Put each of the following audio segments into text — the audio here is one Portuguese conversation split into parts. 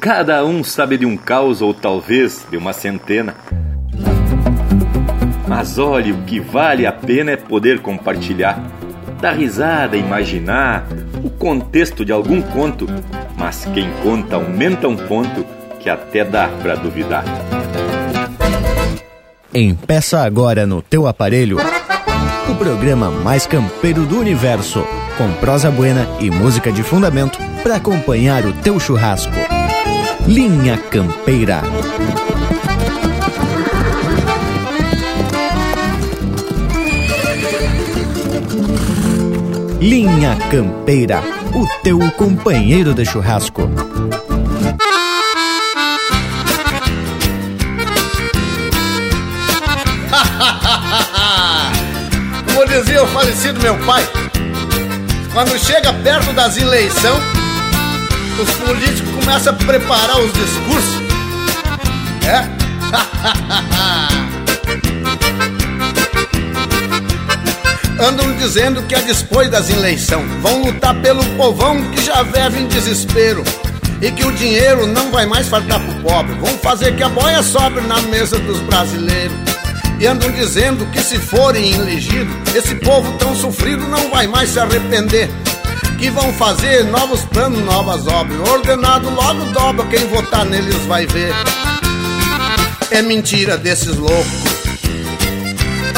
Cada um sabe de um caos ou talvez de uma centena. Mas olhe, o que vale a pena é poder compartilhar. Dar risada, imaginar o contexto de algum conto, mas quem conta aumenta um ponto que até dá para duvidar. Empeça agora no teu aparelho o programa mais campeiro do universo, com prosa buena e música de fundamento para acompanhar o teu churrasco. Linha Campeira. Linha Campeira, o teu companheiro de churrasco. Como dizia o falecido meu pai, quando chega perto das eleições, os políticos começam a preparar os discursos. É? Andam dizendo que é depois das eleições vão lutar pelo povão que já vive em desespero e que o dinheiro não vai mais faltar pro pobre. Vão fazer que a boia sobre na mesa dos brasileiros. E andam dizendo que se forem elegidos, esse povo tão sofrido não vai mais se arrepender. Que vão fazer novos planos, novas obras. Ordenado logo dobra, quem votar neles vai ver. É mentira desses loucos.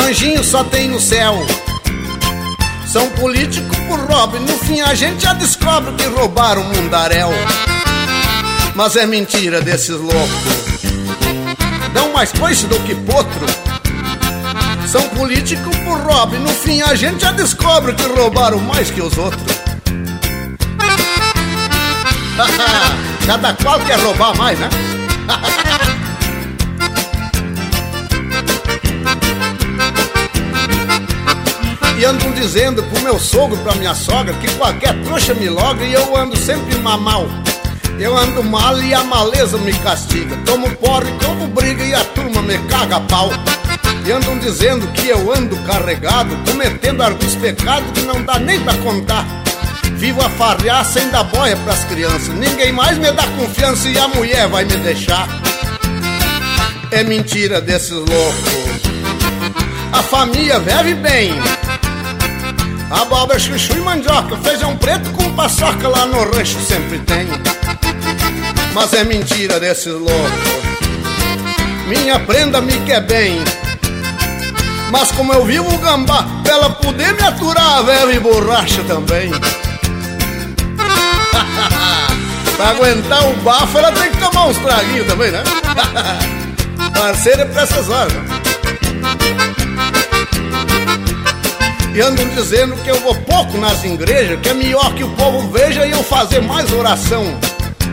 Anjinho só tem no céu. São políticos por roubo. No fim a gente já descobre que roubaram o mundaréu. Mas é mentira desses loucos. Dão mais coice do que potro. São políticos por roubo. No fim a gente já descobre que roubaram mais que os outros. Cada qual quer roubar mais, né? E andam dizendo pro meu sogro, pra minha sogra, que qualquer trouxa me logra e eu ando sempre mamal. Eu ando mal e a maleza me castiga. Tomo porre, como briga e a turma me caga pau. E andam dizendo que eu ando carregado, cometendo alguns pecados que não dá nem pra contar. Vivo a farrear sem dar boia pras crianças. Ninguém mais me dá confiança e a mulher vai me deixar. É mentira desses loucos. A família vive bem. Abóbora, chuchu e mandioca, feijão preto com paçoca lá no rancho sempre tem. Mas é mentira desses loucos. Minha prenda me quer bem. Mas como eu vivo gambá, pra ela poder me aturar, velho e borracha também. Pra aguentar o bafo, ela tem que tomar uns traguinhos também, né? Parceira é pra essas horas. E andam dizendo que eu vou pouco nas igrejas, que é melhor que o povo veja e eu fazer mais oração.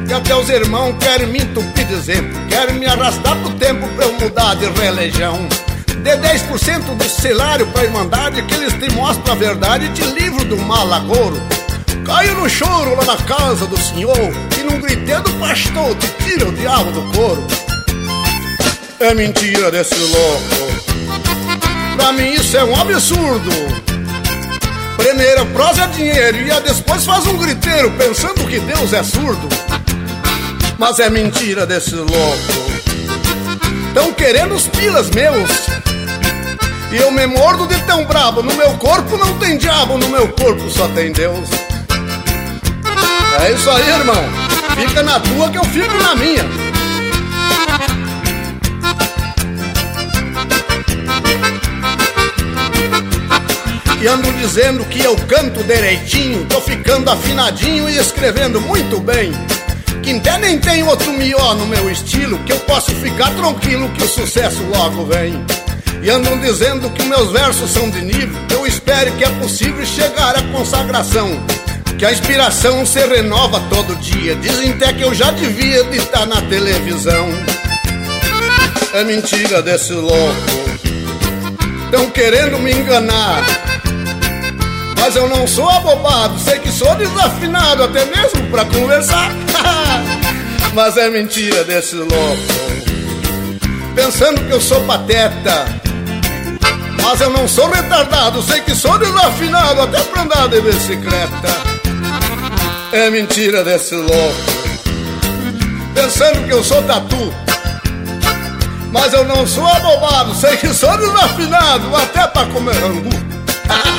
Que até os irmãos querem me entupir de exemplo, querem me arrastar pro tempo pra eu mudar de religião. Dê 10% do salário pra Irmandade, que eles te mostram a verdade e te livro do malagouro. Caio no choro lá na casa do senhor, e num griteiro do pastor te tira o diabo do couro. É mentira desse louco. Pra mim isso é um absurdo. Primeiro prosa é dinheiro e a depois faz um griteiro pensando que Deus é surdo. Mas é mentira desse louco. Tão querendo os pilas meus. E eu me mordo de tão brabo. No meu corpo não tem diabo, no meu corpo só tem Deus. É isso aí, irmão. Fica na tua que eu fico na minha. E ando dizendo que eu canto direitinho, tô ficando afinadinho e escrevendo muito bem. Que até nem tem outro melhor no meu estilo, que eu posso ficar tranquilo que o sucesso logo vem. E andam dizendo que meus versos são de nível, eu espero que é possível chegar à consagração. Que a inspiração se renova todo dia, dizem até que eu já devia de estar na televisão. É mentira desse louco, tão querendo me enganar. Mas eu não sou abobado, sei que sou desafinado até mesmo pra conversar. Mas é mentira desse louco, pensando que eu sou pateta. Mas eu não sou retardado, sei que sou desafinado até pra andar de bicicleta. É mentira desse louco, pensando que eu sou tatu. Mas eu não sou abobado, sei que sou desafinado, até pra comer angu.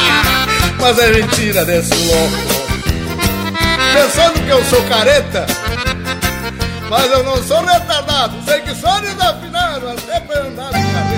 Mas é mentira desse louco. Pensando que eu sou careta, mas eu não sou retardado, sei que sou desafinado, até pra andar de careta.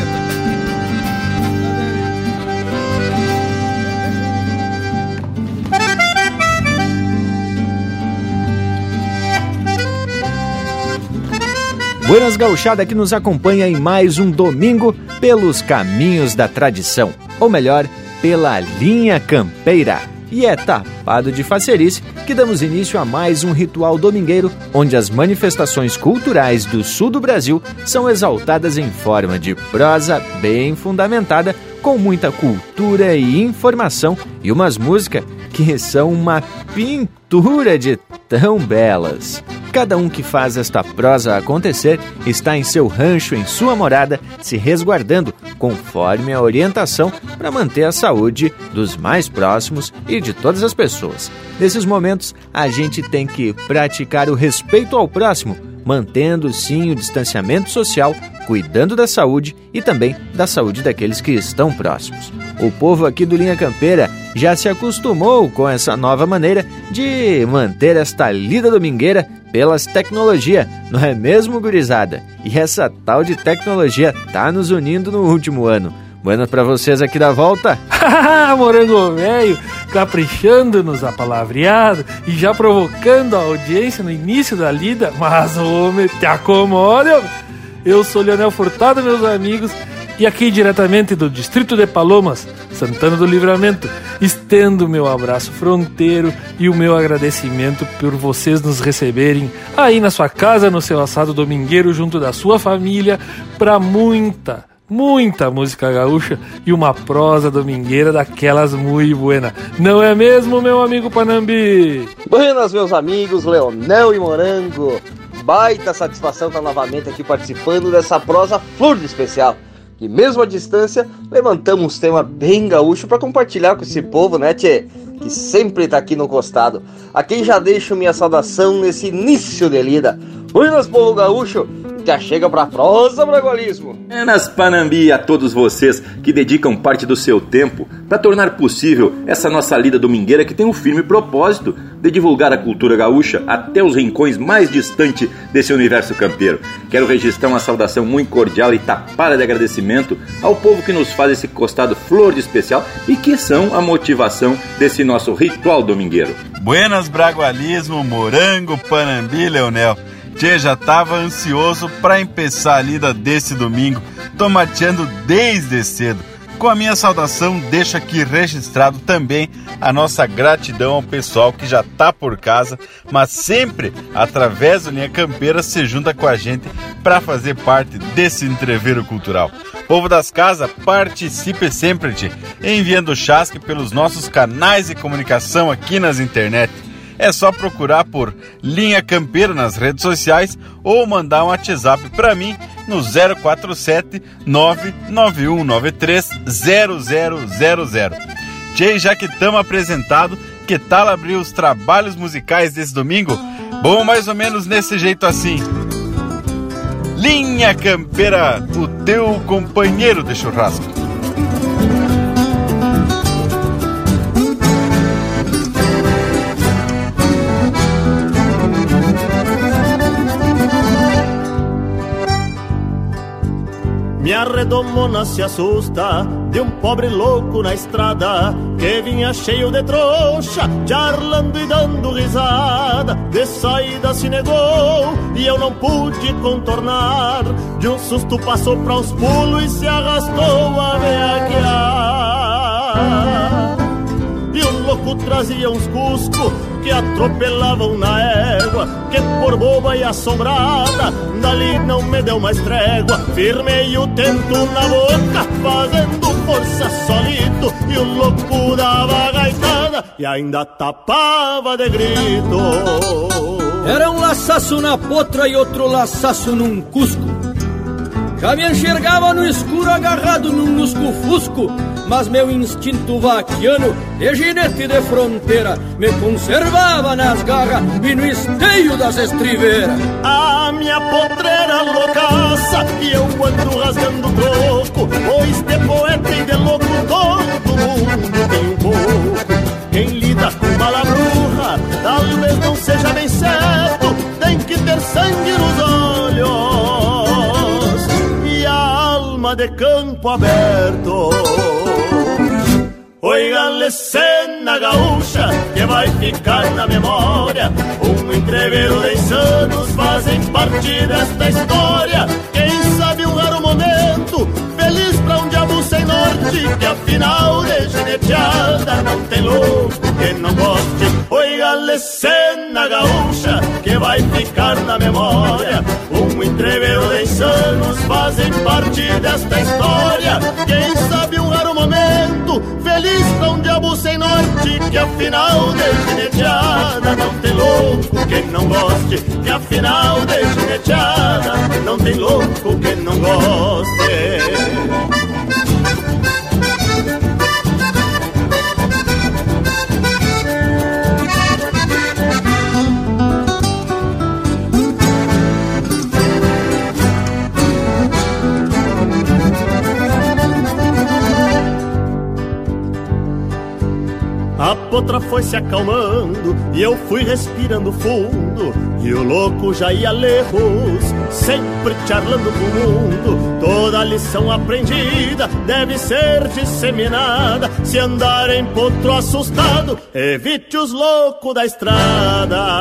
Buenas Gauchada que nos acompanha em mais um domingo pelos caminhos da tradição, ou melhor, pela linha campeira. E é tapado de facerice que damos início a mais um ritual domingueiro onde as manifestações culturais do sul do Brasil são exaltadas em forma de prosa bem fundamentada, com muita cultura e informação e umas músicas que são uma pintura de tão belas. Cada um que faz esta prosa acontecer está em seu rancho, em sua morada, se resguardando conforme a orientação para manter a saúde dos mais próximos e de todas as pessoas. Nesses momentos, a gente tem que praticar o respeito ao próximo, mantendo sim o distanciamento social, cuidando da saúde e também da saúde daqueles que estão próximos. O povo aqui do Linha Campeira já se acostumou com essa nova maneira de manter esta lida domingueira pelas tecnologias, não é mesmo, gurizada? E essa tal de tecnologia tá nos unindo no último ano. Bueno para vocês aqui da volta. Morango velho, caprichando nos apalavreado e já provocando a audiência no início da lida. Mas, homem, te acomoda. Eu sou Leonel Furtado, meus amigos, e aqui diretamente do Distrito de Palomas, Santana do Livramento, estendo meu abraço fronteiro e o meu agradecimento por vocês nos receberem aí na sua casa, no seu assado domingueiro, junto da sua família, para muita, muita música gaúcha e uma prosa domingueira daquelas muito buena. Não é mesmo, meu amigo Panambi? Buenas, meus amigos Leonel e Morango. Baita satisfação estar novamente aqui participando dessa prosa flor de especial. E mesmo à distância, levantamos um tema bem gaúcho para compartilhar com esse povo, né, tchê? Que sempre tá aqui no costado. A quem já deixo minha saudação nesse início de lida. Buenas, povo gaúcho! Já chega pra prosa, bragualismo! Buenas, Panambi, a todos vocês que dedicam parte do seu tempo para tornar possível essa nossa lida domingueira que tem um firme propósito de divulgar a cultura gaúcha até os rincões mais distantes desse universo campeiro. Quero registrar uma saudação muito cordial e tapada de agradecimento ao povo que nos faz esse costado flor de especial e que são a motivação desse nosso ritual domingueiro. Buenas, bragualismo, morango, panambi, Leonel. Tchê, já tava ansioso para empeçar a lida desse domingo, tomateando desde cedo. Com a minha saudação, deixo aqui registrado também a nossa gratidão ao pessoal que já tá por casa, mas sempre através do Linha Campeira se junta com a gente para fazer parte desse entreveiro cultural. Povo das casas, participe sempre, tchê, enviando chasque pelos nossos canais de comunicação aqui nas internet é só procurar por Linha Campeiro nas redes sociais ou mandar um WhatsApp para mim no 047 99193 0000. Tchê, já que estamos apresentado, que tal abrir os trabalhos musicais desse domingo? Bom, mais ou menos nesse jeito assim. Linha Campeira, o teu companheiro de churrasco. Minha redomona se assusta de um pobre louco na estrada que vinha cheio de trouxa, charlando e dando risada. De saída se negou e eu não pude contornar. De um susto passou para os pulos e se arrastou a meaquear. E o louco trazia uns cusco que atropelavam na égua, que por boba e assombrada, dali não me deu mais trégua. Firmei o tento na boca, fazendo força solito, e o louco dava gaitada e ainda tapava de grito. Era um laçaço na potra e outro laçaço num cusco. Já me enxergava no escuro agarrado num lusco-fusco, mas meu instinto vaquiano de ginete de fronteira me conservava nas garras e no esteio das estriveiras. A minha potreira loucaça E eu ando rasgando troco Pois de poeta e de louco todo mundo tem um pouco Quem lida com bala Talvez não seja bem certo Tem que ter sangue nos olhos de campo aberto Oigan-le cena gaúcha que vai ficar na memória. Um entreveiro de anos fazem parte desta história. Quem sabe um raro sem norte, que afinal de geneteada não tem louco que não goste. Oigan-le cena gaúcha que vai ficar na memória. Um entreveiro de anos fazem parte desta história. Quem sabe um raro momento, feliz pra um diabo sem norte Que afinal de gineteada não tem louco que não goste Que afinal de gineteada não tem louco que não goste potra foi se acalmando e eu fui respirando fundo. E o louco já ia lejos, sempre charlando com o mundo. Toda lição aprendida deve ser disseminada. Se andar em potro assustado, evite os loucos da estrada.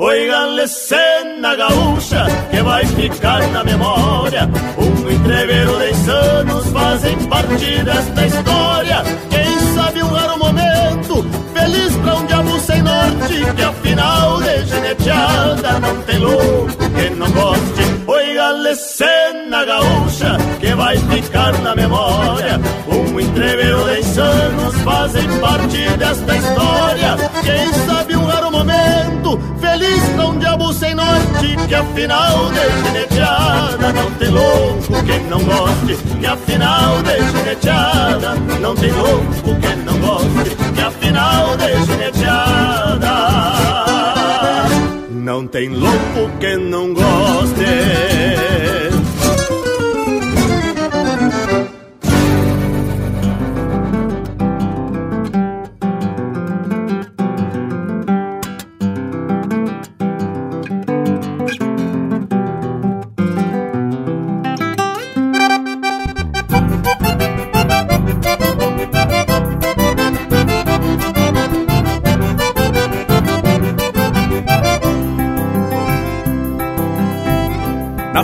Oigan-le cena gaúcha que vai ficar na memória. Um entreveiro de anos fazem parte desta história. Quem sabe um raro momento, feliz pra um diabo sem norte, que afinal de geneteada não tem louco que não goste. Oigan-le cena gaúcha que vai ficar na memória. Um entreveiro de anos fazem parte desta história. Quem sabe um raro momento, feliz pra um diabo sem norte, que afinal de geneteada não tem louco que não goste, que afinal de geneteada não tem louco que não goste, que afinal de geneteada não tem louco que não goste.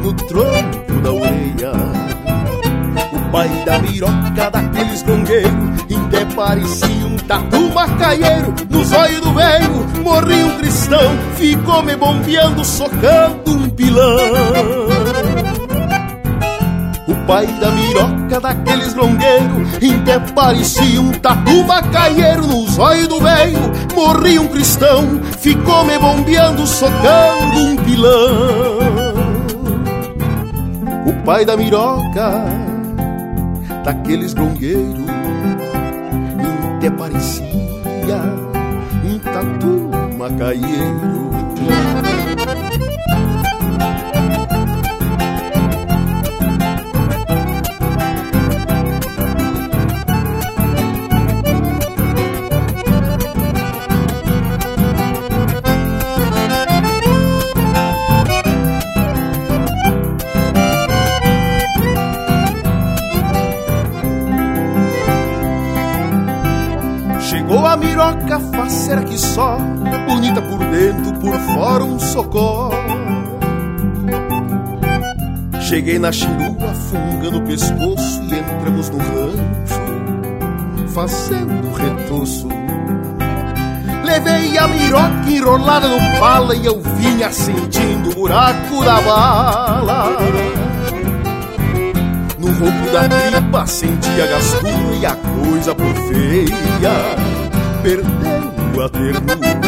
no tronco da orelha. O pai da miroca daqueles gongueiros, até parecia um tatu macaieiro. Nos olhos do velho morri um cristão, ficou me bombeando, socando um pilão. O pai da miroca daqueles longueiros Até parecia um tatu macaieiro Nos olhos do velho morri um cristão Ficou me bombeando, socando um pilão pai da miroca daqueles longueiros Até parecia um tatu macaieiro Cheguei na chirua, fungando o pescoço E entramos no rancho Fazendo retoço levei a miroca enrolada no pala e eu vinha sentindo o buraco da bala. No ronco da tripa sentia gastura e a coisa por feia, perdendo a ternura.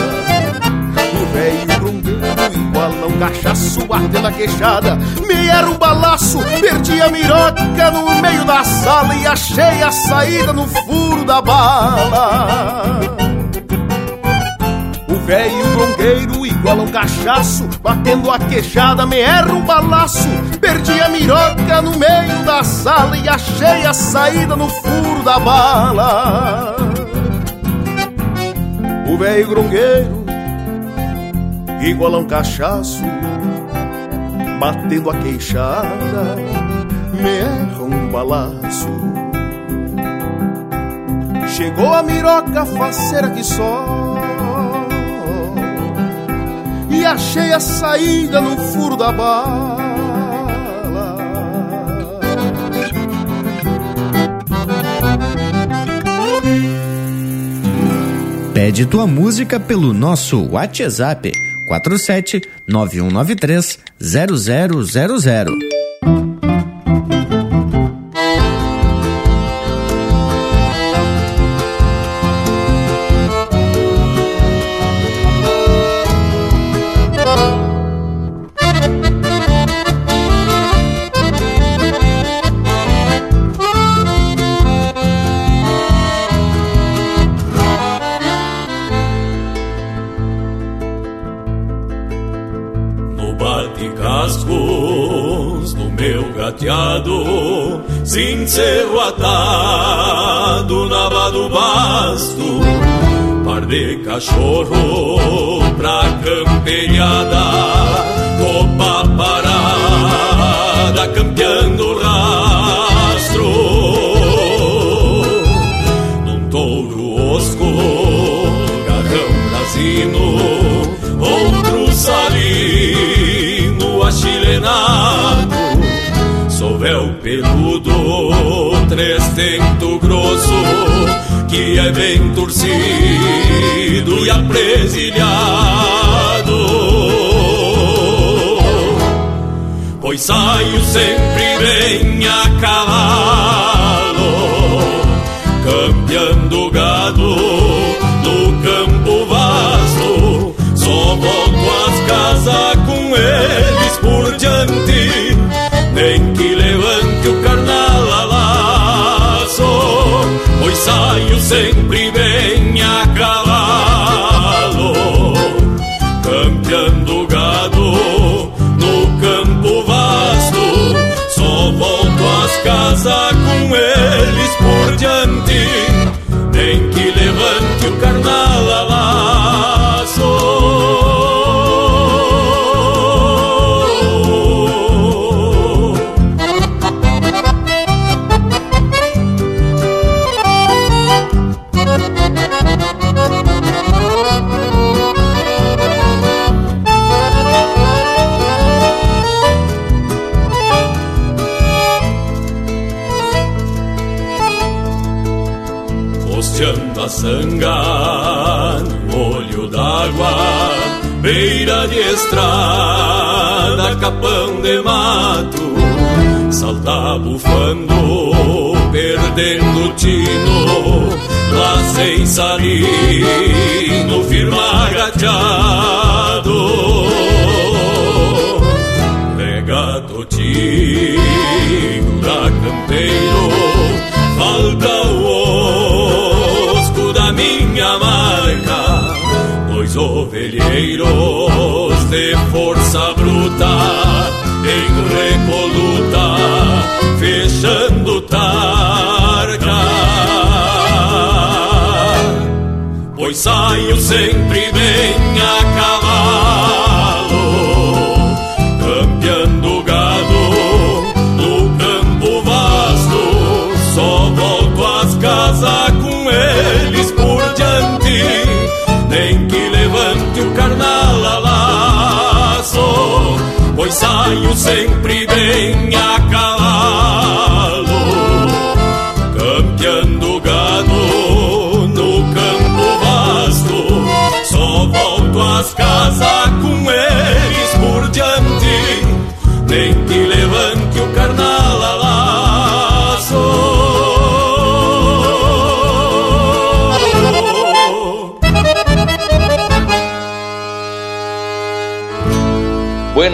O velho igual a um cachaço batendo a queixada. Me era um balaço, perdi a miroca no meio da sala E achei a saída no furo da bala. O velho grongueiro igual um cachaço Batendo a queixada, me era um balaço Perdi a miroca no meio da sala E achei a saída no furo da bala. O velho grongueiro igual a um cachaço, batendo a queixada, me erra um balaço. Chegou a miroca faceira que só, e achei a saída no furo da bala. Pede tua música pelo nosso WhatsApp 47 9193 0000. Às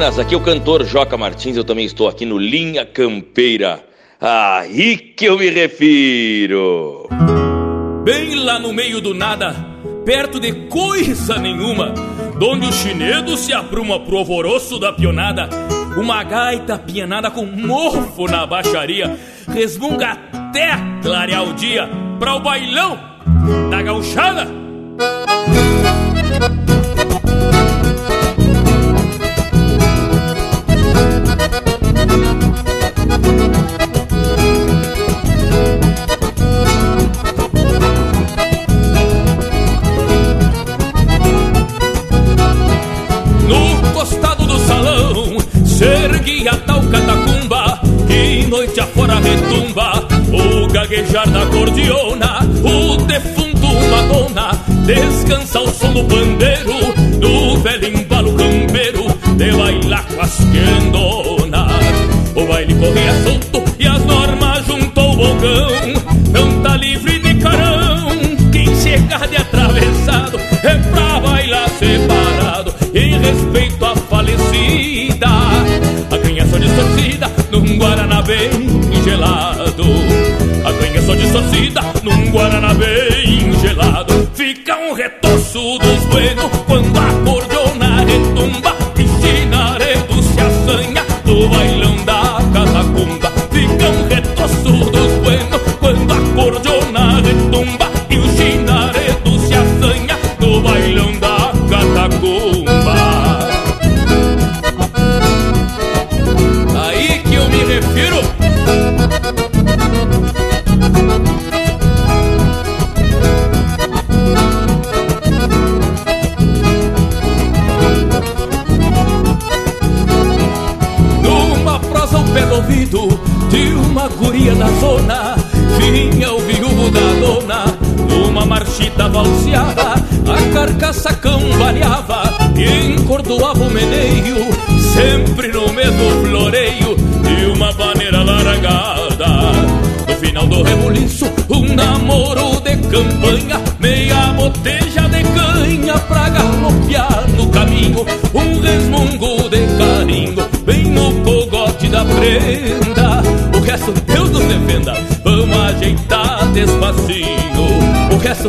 Aqui é o cantor Joca Martins, eu também estou aqui no Linha Campeira. Aí que eu me refiro. Bem lá no meio do nada, perto de coisa nenhuma, donde o chinedo se apruma pro alvoroço da pionada, uma gaita pianada com mofo na baixaria, resmunga até clarear o dia pra o bailão da gauchada. O gaguejar da cordiona O defunto Madonna Descansa ao som do pandeiro distorcida Num Guaraná bem gelado. Fica um retoço dos buenos Quando a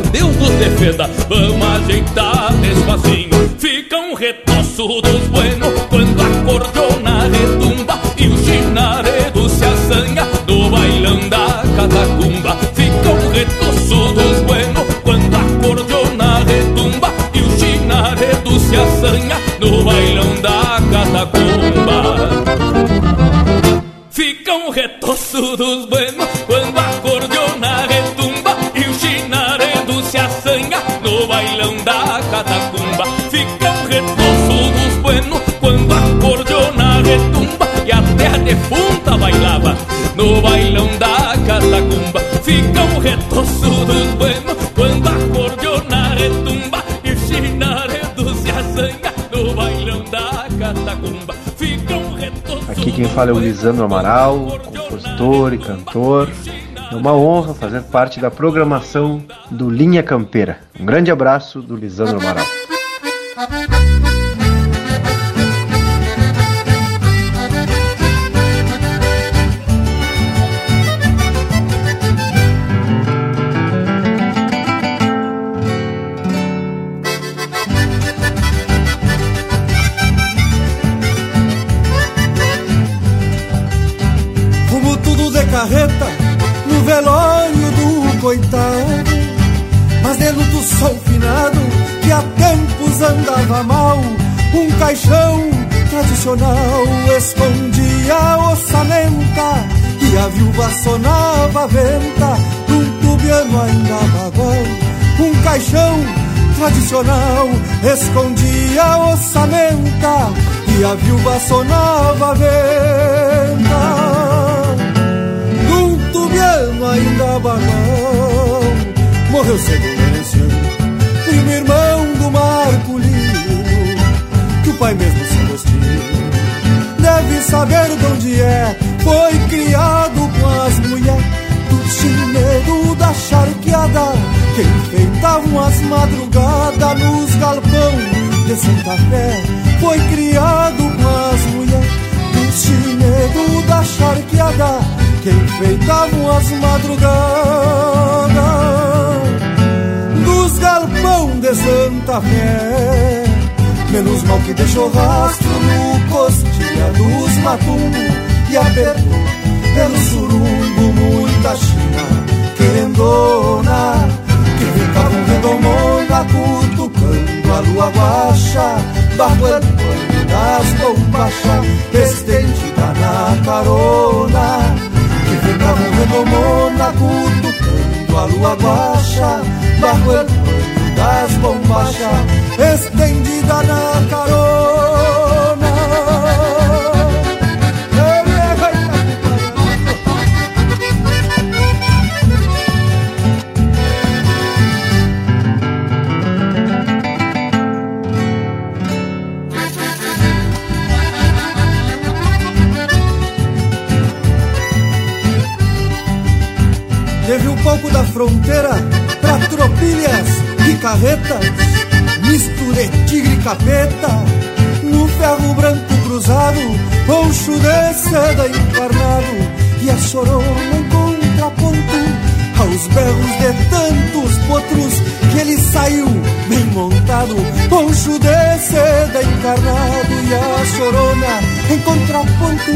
Deus nos defenda. Vamos ajeitar despacinho Fica um retoço dos buenos fala é o Lisandro Amaral, compositor e cantor. É uma honra fazer parte da programação do Linha Campeira. Um grande abraço do Lisandro Amaral. escondia a ossamenta e a viúva sonava a. Num tubiano ainda banal, morreu Segurêncio, primo irmão do Marcolino, que o pai mesmo se destino deve saber de onde é, foi criado com as mulheres do chinelo da charqueada que enfeitavam as madrugadas nos galpão de Santa Fé. Foi criado com as mulheres do chineiro da charqueada, que enfeitavam as madrugadas nos galpão de Santa Fé. Menos mal que deixou rastro no costilha dos matumbos e apertou pelo surumbo muita china querendona que ficavam redomona cutucando a lua baixa el pano das bombachas estendida na carona que ficavam redomona cutucando a lua baixa el pano das bombachas estendida na carona Pouco da fronteira pra tropilhas e carretas, misture tigre e capeta, no ferro branco cruzado, poncho de seda encarnado, e a chorona em contraponto, aos berros de tantos potros, que ele saiu bem montado, poncho de seda encarnado, e a chorona em contraponto,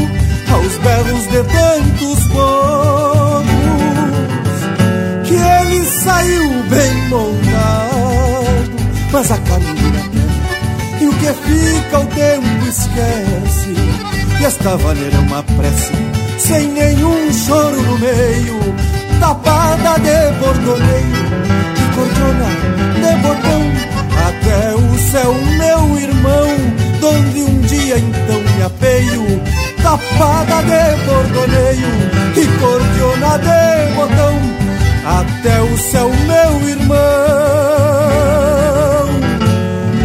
aos berros de tantos potros ele saiu bem montado, mas a caminho da terra, e o que fica o tempo esquece. E esta vaneira é uma prece, sem nenhum choro no meio, tapada de bordoneio, de cordona, de botão, até o céu, meu irmão, donde um dia então me apeio, tapada de bordoneio, e cordiona de botão até o céu, meu irmão.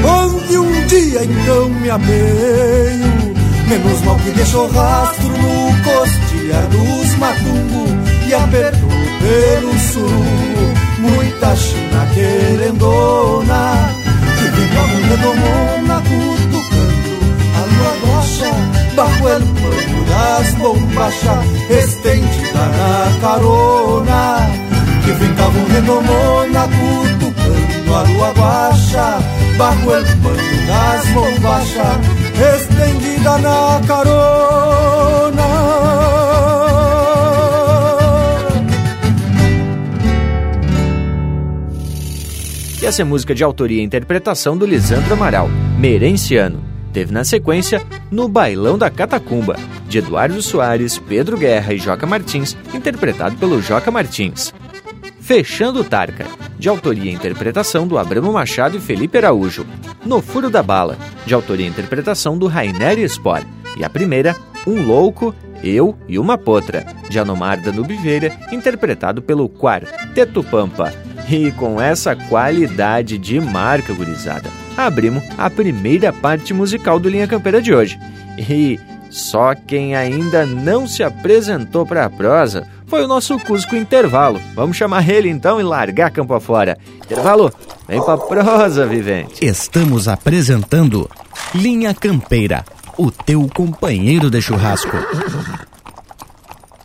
Onde um dia então me apeio, menos mal que deixou rastro no costilhar dos matumbo e apertou pelo surumbo muita china querendona que com redomona cutucando a lua rocha bajo el pano das bombachas estendida na carona que ficavam redomona cutucando a lua baixa bajo el pano das bombachas estendida na carona E essa é música de autoria e interpretação do Lisandro Amaral, Merenciano. Teve na sequência No Bailão da Catacumba, de Eduardo Soares, Pedro Guerra e Joca Martins, interpretado pelo Joca Martins. Fechando Tarca, de autoria e interpretação do Abramo Machado e Felipe Araújo. No Furo da Bala, de autoria e interpretação do Rainer Spor. E a primeira, Um Louco, Eu e Uma Potra, de Anomar Danube Vieira, interpretado pelo Quarteto Pampa. E com essa qualidade de marca, gurizada, abrimos a primeira parte musical do Linha Campeira de hoje. E só quem ainda não se apresentou para a prosa foi o nosso Cusco Intervalo. Vamos chamar ele então e largar campo afora. Intervalo, vem pra prosa, vivente. Estamos apresentando Linha Campeira, o teu companheiro de churrasco.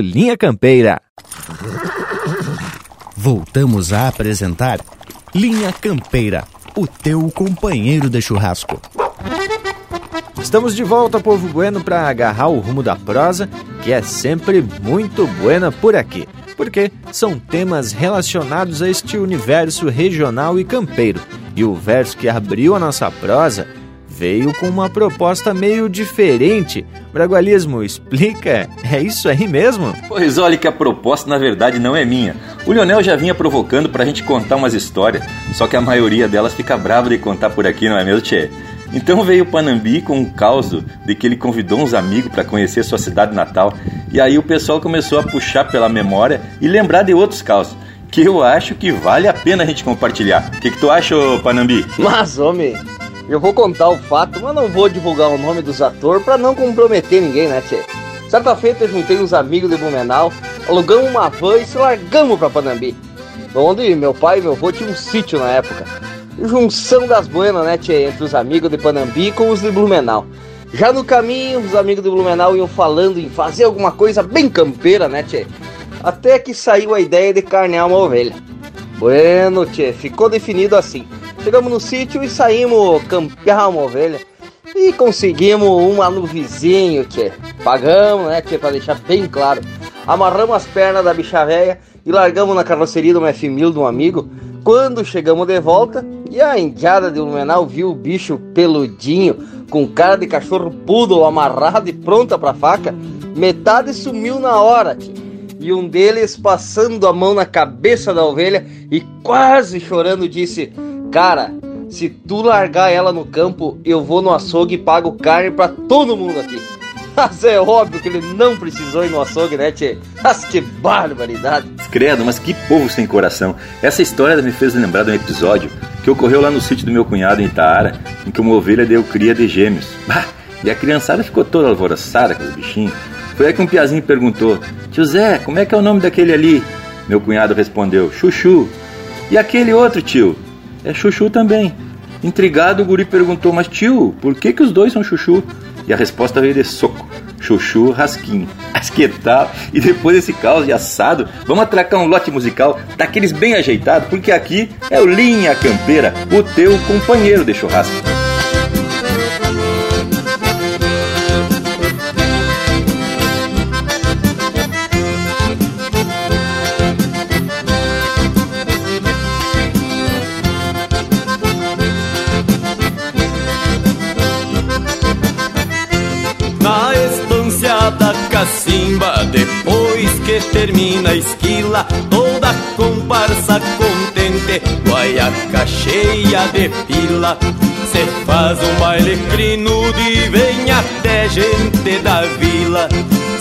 Linha Campeira. Voltamos a apresentar Linha Campeira, o teu companheiro de churrasco. Estamos de volta, povo bueno, para agarrar o rumo da prosa, que é sempre muito buena por aqui, porque são temas relacionados a este universo regional e campeiro. E o verso que abriu a nossa prosa veio com uma proposta meio diferente. Bragualismo, explica, é isso aí mesmo? Pois olha que a proposta na verdade não é minha. O Leonel já vinha provocando pra gente contar umas histórias, só que a maioria delas fica brava de contar por aqui, não é mesmo, Tchê? Então veio o Panambi com um caos de que ele convidou uns amigos para conhecer sua cidade natal. E aí o pessoal começou a puxar pela memória e lembrar de outros causos. Que eu acho que vale a pena a gente compartilhar. O que, que tu acha, Panambi? Mas, homem, eu vou contar o fato, mas não vou divulgar o nome dos atores para não comprometer ninguém, né, Tchê? Certa feita eu juntei uns amigos de Blumenau, alugamos uma van e se largamos pra Panambi. Onde meu pai e meu avô tinham um sítio na época junção das buenas, né, tchê, entre os amigos de Panambi com os de Blumenau. Já no caminho, os amigos de Blumenau iam falando em fazer alguma coisa bem campeira, né, tchê? Até que saiu a ideia de carnear uma ovelha. Bueno, tchê, ficou definido assim. Chegamos no sítio e saímos campear uma ovelha. E conseguimos uma no vizinho, tchê. Pagamos, né, tchê, pra deixar bem claro. Amarramos as pernas da bicha velha e largamos na carroceria de uma F1000 de um amigo. Quando chegamos de volta, e a indiada de Blumenau viu o bicho peludinho, com cara de cachorro poodle amarrado e pronta pra faca, metade sumiu na hora, tio. E um deles, passando a mão na cabeça da ovelha e quase chorando, disse: Cara, se tu largar ela no campo, eu vou no açougue e pago carne pra todo mundo aqui. Mas é óbvio que ele não precisou ir no açougue, né, Tchê? Mas que barbaridade! Credo, mas que povo sem coração! Essa história me fez lembrar de um episódio que ocorreu lá no sítio do meu cunhado em Itaara, em que uma ovelha deu cria de gêmeos. Bah, e a criançada ficou toda alvoroçada com os bichinhos. Foi aí que um piazinho perguntou: Tio Zé, como é que é o nome daquele ali? Meu cunhado respondeu: Chuchu. E aquele outro tio? É Chuchu também. Intrigado, o guri perguntou: Mas tio, por que, que os dois são Chuchu? E a resposta veio de soco. Chuchu Rasquinho. Mas que tal? E depois desse caos de assado, vamos atracar um lote musical daqueles bem ajeitados, porque aqui é o Linha Campeira, o teu companheiro de churrasco. Cacimba Depois que termina a esquila Toda comparsa contente Guaiaca cheia de pila Cê faz um baile crinudo e vem até gente da vila.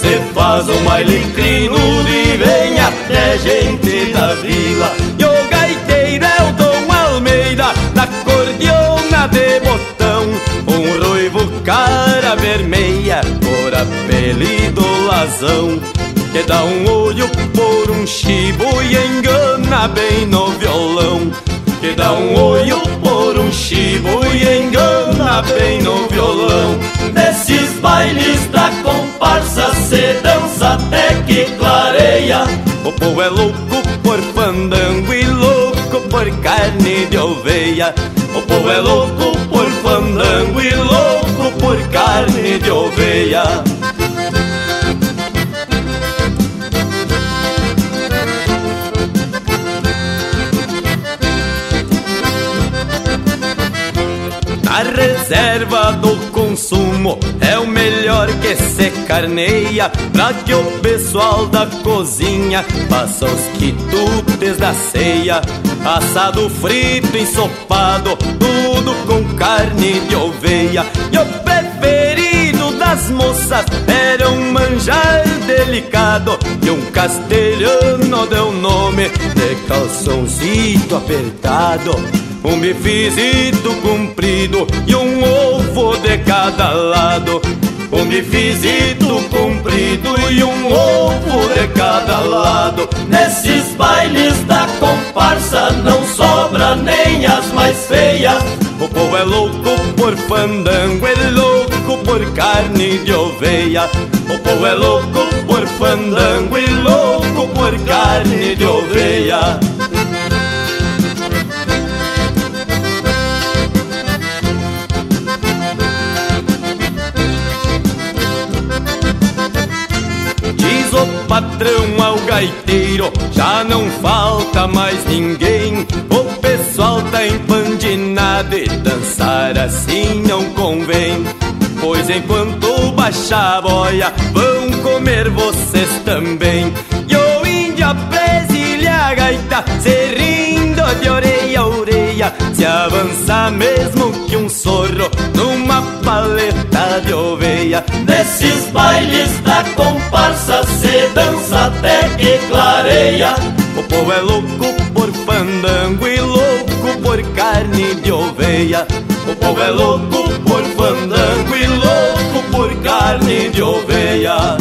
Cê faz um baile crinudo e vem até gente da vila. E o gaiteiro é o Dom Almeida Da cordiona de botão. Um ruivo cara vermelha Por apelido razão Que dá um olho por um chibo e engana bem no violão. Que dá um olho por um chibo e engana bem no violão. Nesses bailes da comparsa se dança até que clareia. O povo é louco por fandango e louco por carne de oveia. O povo é louco por fandango e louco por carne de oveia A reserva do consumo é o melhor que se carneia Pra que o pessoal da cozinha faça os quitutes da ceia. Assado, frito, ensopado, tudo com carne de oveia. E o preferido das moças era um manjar delicado Um castelhano deu nome de calçãozito apertado um bifezito comprido e um ovo de cada lado. Um bifezito comprido e um ovo de cada lado. Nesses bailes da comparsa não sobra nem as mais feias. O povo é louco por fandango, é louco por carne de oveia. O povo é louco fandango e louco por carne de oveia. patrão ao gaiteiro, já não falta mais ninguém. O pessoal tá em nada e dançar assim não convém. Pois enquanto baixa a boia, vão comer vocês também. E o índio apresilha a gaita, se rindo de orelha a orelha, se avança mesmo que um sorro numa paleta de oveia. Desses bailes da comparsa se dança até que clareia. O povo é louco por fandango e louco por carne de oveia. O povo é louco por fandango e louco por carne de oveia.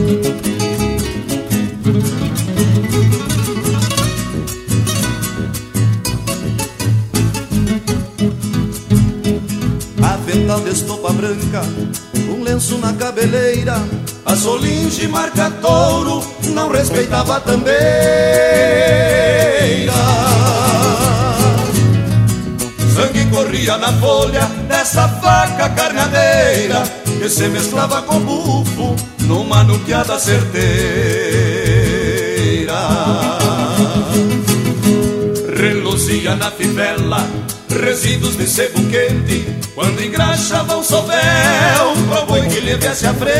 A Solinge marca touro não respeitava a tambeira Sangue corria na folha dessa faca carneadeira Que se mesclava com bufo numa nuqueada certeira. Reluzia na fivela resíduos de sebo quente Quando engraxava o sovel Pro boi que lhe viesse à frente.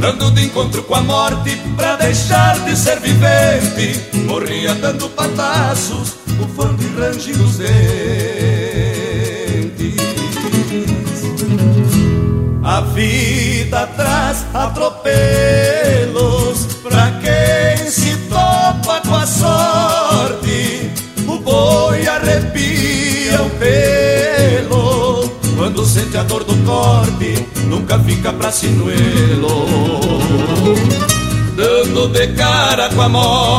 Dando de encontro com a morte Pra deixar de ser vivente Morria dando pataços Bufando e rangindo os dentes. A vida traz atropelos Sente a dor do corte, nunca fica pra sinuelo. Dando de cara com a morte.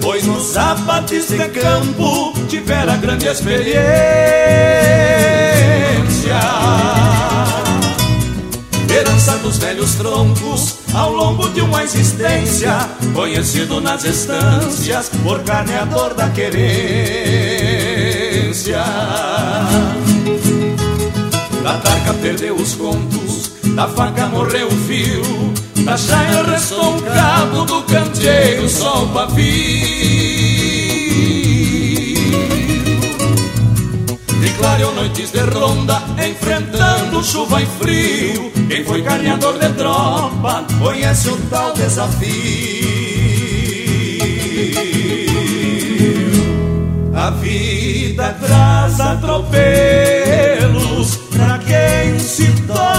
Pois nos abates de campo tivera grande experiência. Herança dos velhos troncos ao longo de uma existência, conhecido nas estâncias por carneador da querência. Da tarca perdeu os contos, da faca morreu o fio, da chaia cabo do canteiro, só o pavio. E clareou noites de ronda, enfrentando chuva e frio. Quem foi carreador de tropa conhece o tal desafio. A vida traz atropelos pra quem se topa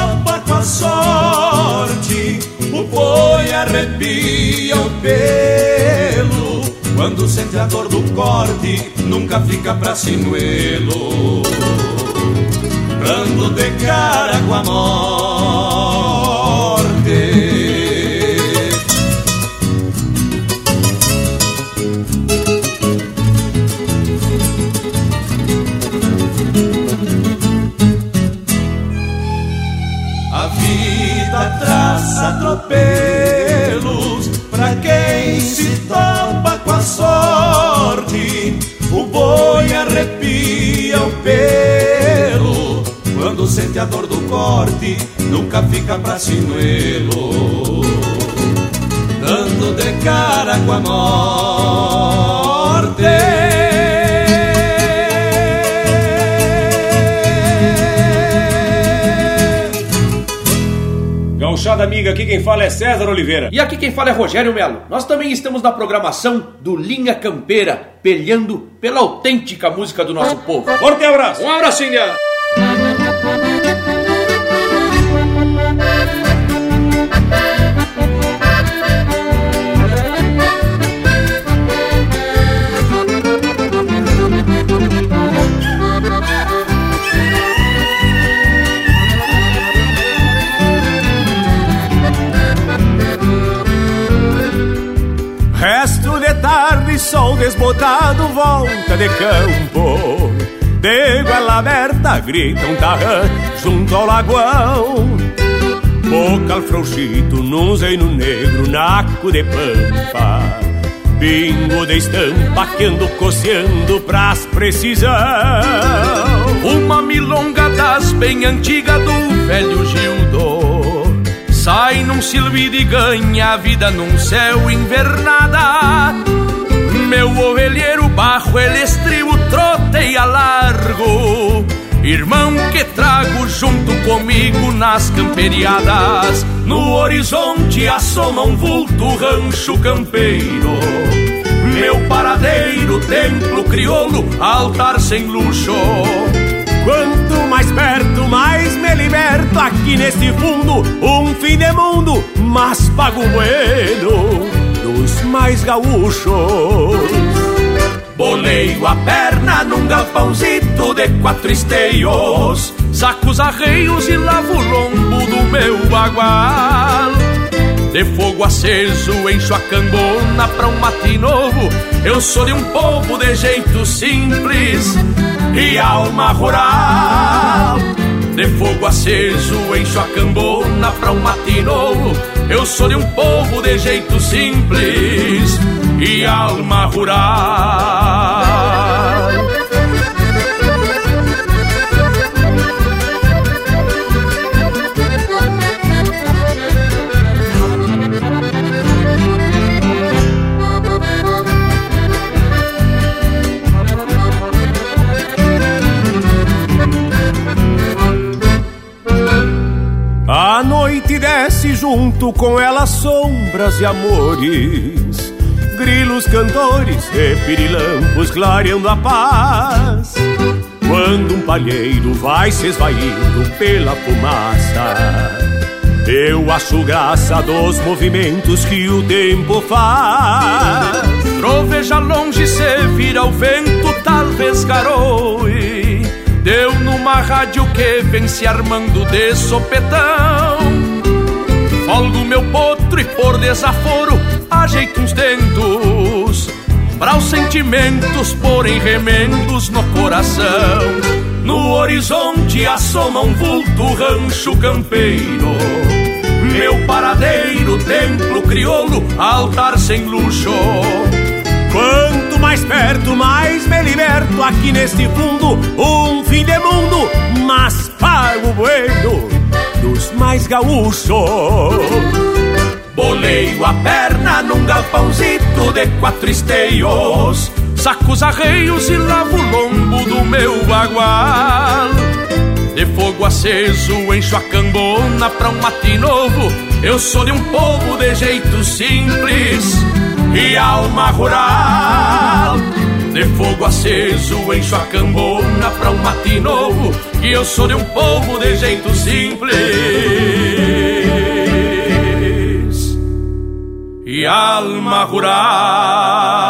boi arrepia o pelo. Quando sente a dor do corte Nunca fica pra sinuelo. Dando de cara com a morte arrepia o pelo quando sente a dor do corte, nunca fica pra sinuelo. Dando de cara com a morte. Amiga, aqui quem fala é César Oliveira. E aqui quem fala é Rogério Melo. Nós também estamos na programação do Linha Campeira, pelhando pela autêntica música do nosso povo. Forte abraço! Um abraço, Índia! Desbotado, volta de campo. De goela aberta, grita um tarrã junto ao lagoão. Bocal frouxito num zeino negro, naco de pampa. Bingo de estampa que ando coceando pras precisão. Uma milonga das bem antiga do velho Gildo sai num silbido e ganha a vida num céu invernada. Meu ovelheiro barro, ele estribo, troteia largo. Irmão que trago junto comigo nas camperiadas. No horizonte assoma um vulto rancho campeiro. Meu paradeiro, templo crioulo, altar sem luxo. Quanto mais perto, mais me liberto aqui neste fundo. Um fim de mundo, mas pago bueno mais gaúchos. Boleio a perna num galpãozito de quatro esteios. Sacos arreios e lavo o lombo do meu bagual. De fogo aceso encho a cambona pra um mate novo. Eu sou de um povo de jeito simples e alma rural. De fogo aceso encho a cambona pra um mate novo. Eu sou de um povo de jeito simples e alma rural. Junto com ela sombras e amores, grilos cantores e pirilampos clareando a paz. Quando um palheiro vai se esvaindo pela fumaça, eu acho graça dos movimentos que o tempo faz. Troveja longe se vira o vento, talvez garoe Deu numa rádio que vem se armando de sopetão Folgo meu potro e por desaforo ajeito uns dentos Para os sentimentos porem remendos no coração. No horizonte assoma um vulto rancho campeiro. Meu paradeiro, templo crioulo, altar sem luxo. Quanto mais perto, mais me liberto aqui neste fundo. Um fim de mundo, mas pago dos mais gaúchos. Boleio a perna num galpãozito de quatro esteios. Sacos arreios e lavo o lombo do meu bagual. De fogo aceso encho a cambona pra um mate novo. Eu sou de um povo de jeito simples e alma rural. De fogo aceso encho a cambona pra um mate novo. E eu sou de um povo de jeito simples e alma rural.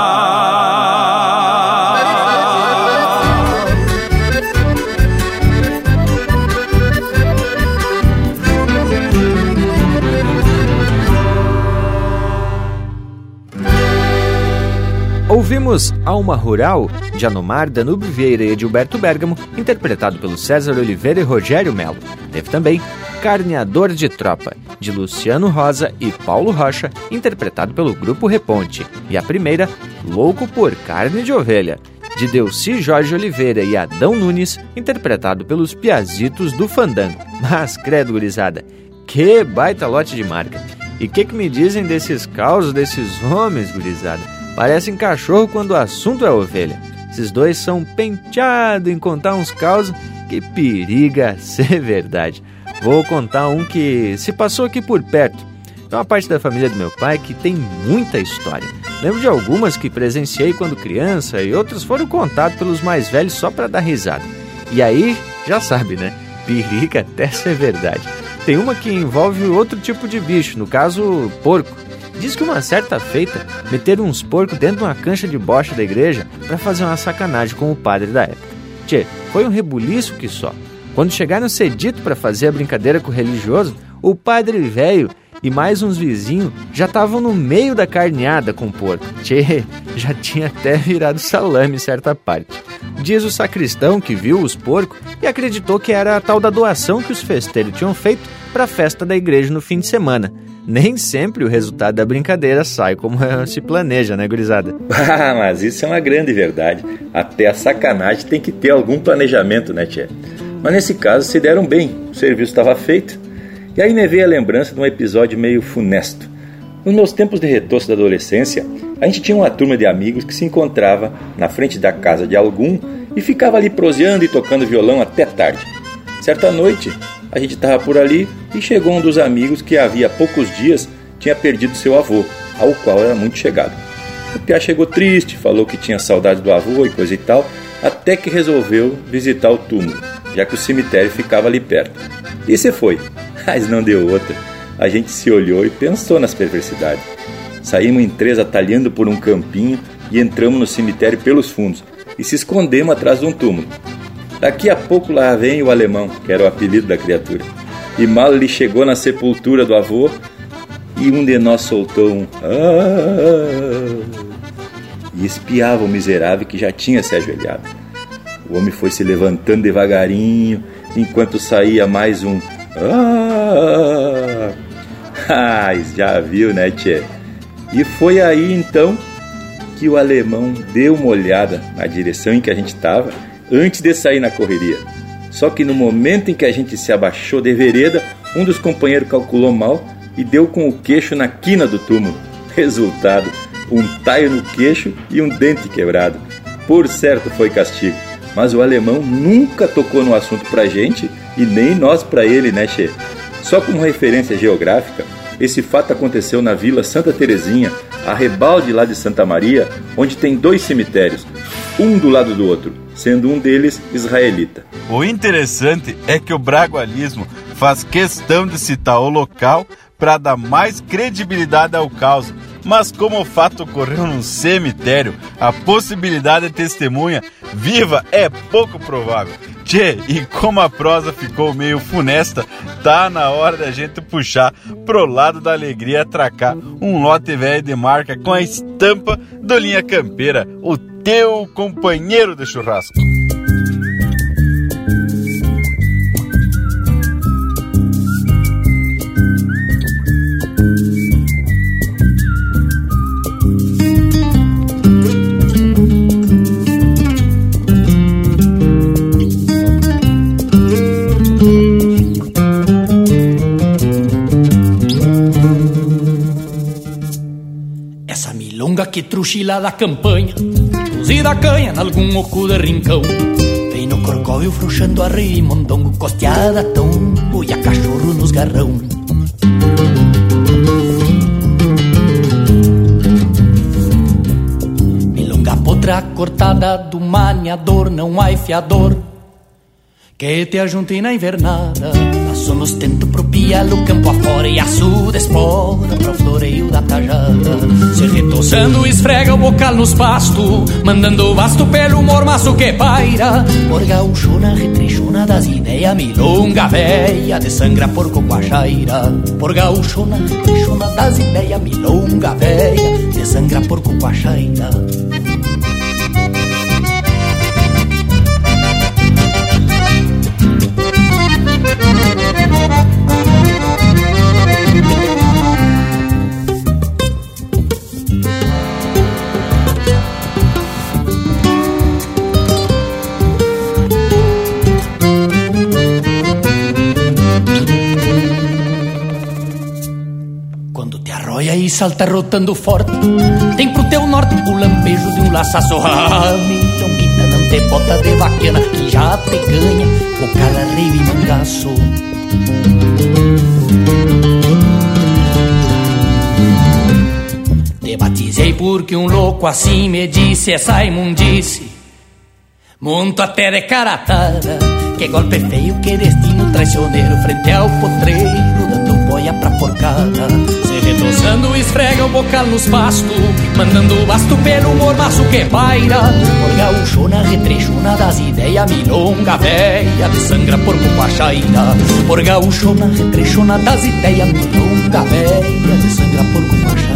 Ouvimos Alma Rural, de Anomar, Danube Vieira e Edilberto Bergamo, interpretado pelo César Oliveira e Rogério Melo. Teve também Carneador de Tropa, de Luciano Rosa e Paulo Rocha, interpretado pelo Grupo Reponte. E a primeira, Louco por Carne de Ovelha, de Delci Jorge Oliveira e Adão Nunes, interpretado pelos Piazitos do Fandango. Mas, credo, gurizada, que baita lote de marca! E que que me dizem desses causos desses homens, gurizada? Parecem cachorro quando o assunto é ovelha. Esses dois são penteados em contar uns causos que periga ser verdade. Vou contar um que se passou aqui por perto. É uma parte da família do meu pai que tem muita história. Lembro de algumas que presenciei quando criança e outras foram contadas pelos mais velhos só para dar risada. E aí, já sabe, né? Periga até ser verdade. Tem uma que envolve outro tipo de bicho, no caso, porco. Diz que uma certa feita meteram uns porcos dentro de uma cancha de bocha da igreja para fazer uma sacanagem com o padre da época. Tchê, foi um rebuliço que só. Quando chegaram cedito para fazer a brincadeira com o religioso, o padre velho e mais uns vizinhos já estavam no meio da carneada com o porco. Tchê, já tinha até virado salame certa parte. Diz o sacristão que viu os porcos e acreditou que era a tal da doação que os festeiros tinham feito para a festa da igreja no fim de semana. Nem sempre o resultado da brincadeira sai como se planeja, né, gurizada? Ah, mas isso é uma grande verdade. Até a sacanagem tem que ter algum planejamento, né, tia? Mas nesse caso se deram bem, o serviço estava feito. E aí me veio a lembrança de um episódio meio funesto. Nos meus tempos de retoço da adolescência, a gente tinha uma turma de amigos que se encontrava na frente da casa de algum e ficava ali proseando e tocando violão até tarde. Certa noite, a gente estava por ali e chegou um dos amigos que havia poucos dias tinha perdido seu avô, ao qual era muito chegado. O Pia chegou triste, falou que tinha saudade do avô e coisa e tal, até que resolveu visitar o túmulo, já que o cemitério ficava ali perto. E se foi, mas não deu outra. A gente se olhou e pensou nas perversidades. Saímos em três atalhando por um campinho e entramos no cemitério pelos fundos e se escondemos atrás de um túmulo. Daqui a pouco lá vem o alemão, que era o apelido da criatura. E mal ele chegou na sepultura do avô e um de nós soltou um ah, e espiava o miserável que já tinha se ajoelhado. O homem foi se levantando devagarinho enquanto saía mais um ah, já viu, né, tchê? E foi aí então que o alemão deu uma olhada na direção em que a gente estava antes de sair na correria. Só que no momento em que a gente se abaixou de vereda, um dos companheiros calculou mal e deu com o queixo na quina do túmulo. Resultado: um taio no queixo e um dente quebrado. Por certo foi castigo, mas o alemão nunca tocou no assunto pra gente e nem nós pra ele, né, Che? Só como referência geográfica, esse fato aconteceu na Vila Santa Terezinha, a rebalde lá de Santa Maria, onde tem dois cemitérios, um do lado do outro, sendo um deles israelita. O interessante é que o bragualismo faz questão de citar o local para dar mais credibilidade ao caso. Mas como o fato ocorreu num cemitério, a possibilidade de testemunha viva é pouco provável. Tchê, e como a prosa ficou meio funesta, tá na hora da gente puxar pro lado da alegria atracar um lote velho de marca com a estampa do Linha Campeira, o teu companheiro de churrasco. que truxila da campanha Cozida canha nalgum oco de rincão. Vem no corcóvio frouxando a rei Mondongo costeada tão Boia cachorro nos garrão. Milonga potra cortada do maniador Não há fiador Que te ajunte na invernada nos tento pro pialo campo afora E açuda espora pro floreio da tajada Se retoçando esfrega o bocal nos pasto Mandando vasto pelo mormaço que paira. Por gaúchona retrechona das ideias Milonga véia de sangra por cocoachaira Por gaúchona retrechona das ideias Milonga véia de sangra por cocoachaira e salta rotando forte. Tem pro teu norte o lampejo de um laçaço. Ah, milonguita, não te bota de vaquena que já te ganha. O cara e mangaço. Te batizei porque um louco assim me disse essa imundice. Monto até de caratada, que golpe feio, que destino traicioneiro frente ao potreiro, dando boia pra porcada. Se retrosando, esfrega o bocal nos pastos, mandando basto pelo mormaço que paira. Por gaúchona, retrechona das ideias, milonga véia, de sangra por copachaira. Por gaúchona, retrechona das ideias, milonga véia, de sangra por copachaira.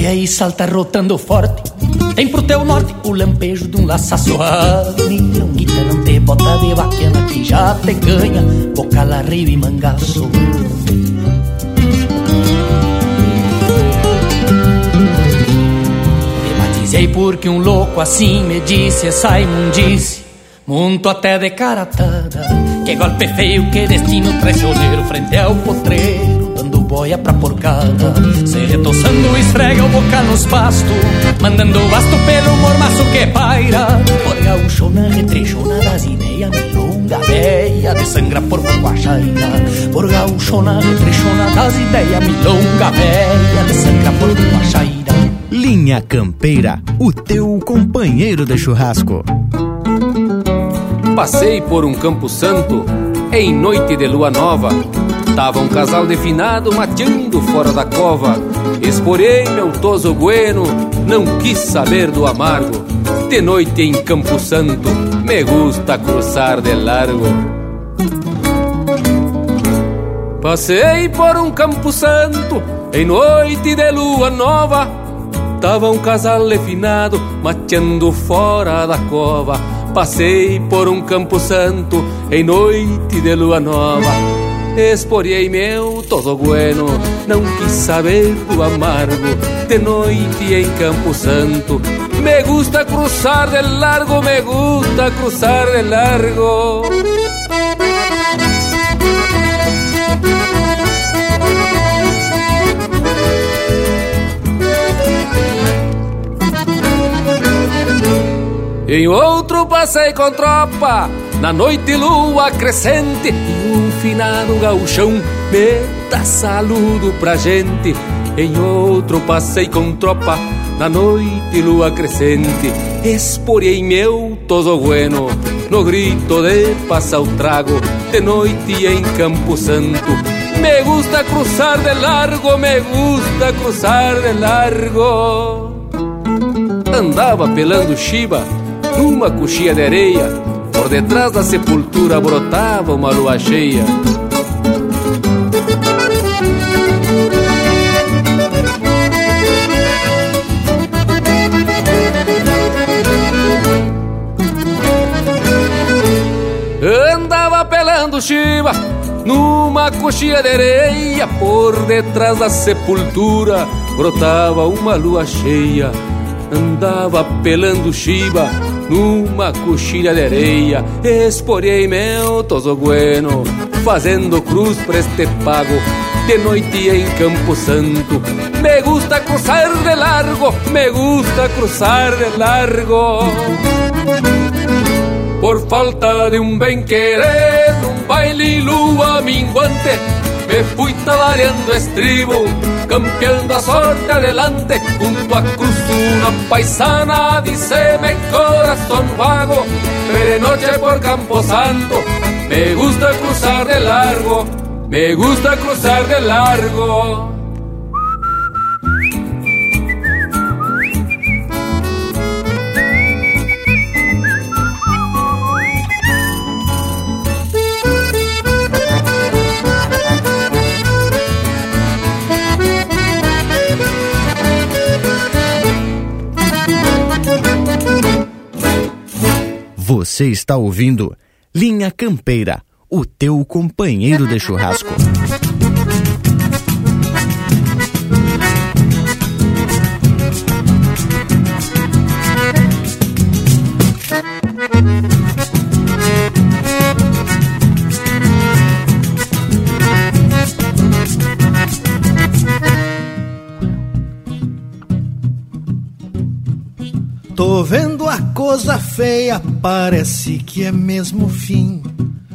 boia e salta rotando forte. Tem pro teu norte o lampejo de um laçaço Milonguita não te bota de vaquiana que já te ganha. Bocala, rio e mangaço Te batizei porque um louco assim me disse essa imundice Muito até de caratada Que golpe feio, que destino traicioneiro Frente ao potreiro boia pra porcada. Se retoçando esfrega o boca nos pastos Mandando basto pelo mormaço que paira. Por gaúchona, retrechona das ideias Milonga veia de sangra por coachaira Por gaúchona, retrechona das ideias Milonga veia de sangra por coachaira Linha Campeira, o teu companheiro de churrasco. Passei por um campo santo em noite de lua nova Tava um casal definado mateando fora da cova. Esporei meu toso bueno, não quis saber do amargo. De noite em Campo Santo, me gusta cruzar de largo. Passei por um Campo Santo, em noite de lua nova. Tava um casal definado mateando fora da cova. Passei por um Campo Santo, em noite de lua nova. Esporei meu todo bueno, não quis saber do amargo. De noite em Campo Santo, me gusta cruzar de largo, me gusta cruzar de largo. Em outro passei com tropa, na noite lua crescente E um finado gauchão dá saludo pra gente. Em outro passei com tropa, na noite lua crescente. Esporei meu todo bueno, no grito de passar o trago De noite em Campo Santo. Me gusta cruzar de largo, me gusta cruzar de largo. Andava pelando chiba numa coxinha de areia, detrás da sepultura brotava uma lua cheia. Andava pelando chiva numa coxinha de areia, por detrás da sepultura brotava uma lua cheia. Andava pelando chiva numa coxilha de areia, esporei meu toso bueno, fazendo cruz pra este pago, de noite em Campo Santo. Me gusta cruzar de largo, me gusta cruzar de largo. Por falta de um bem querer, um baile lua minguante, me fui talareando estribo, campeando a sorte adelante, junto a cruz una paisana, dice-me corazón vago, pero noche por Campo Santo, me gusta cruzar de largo, me gusta cruzar de largo. Você está ouvindo Linha Campeira, o teu companheiro de churrasco. Tô vendo coisa feia, parece que é mesmo fim.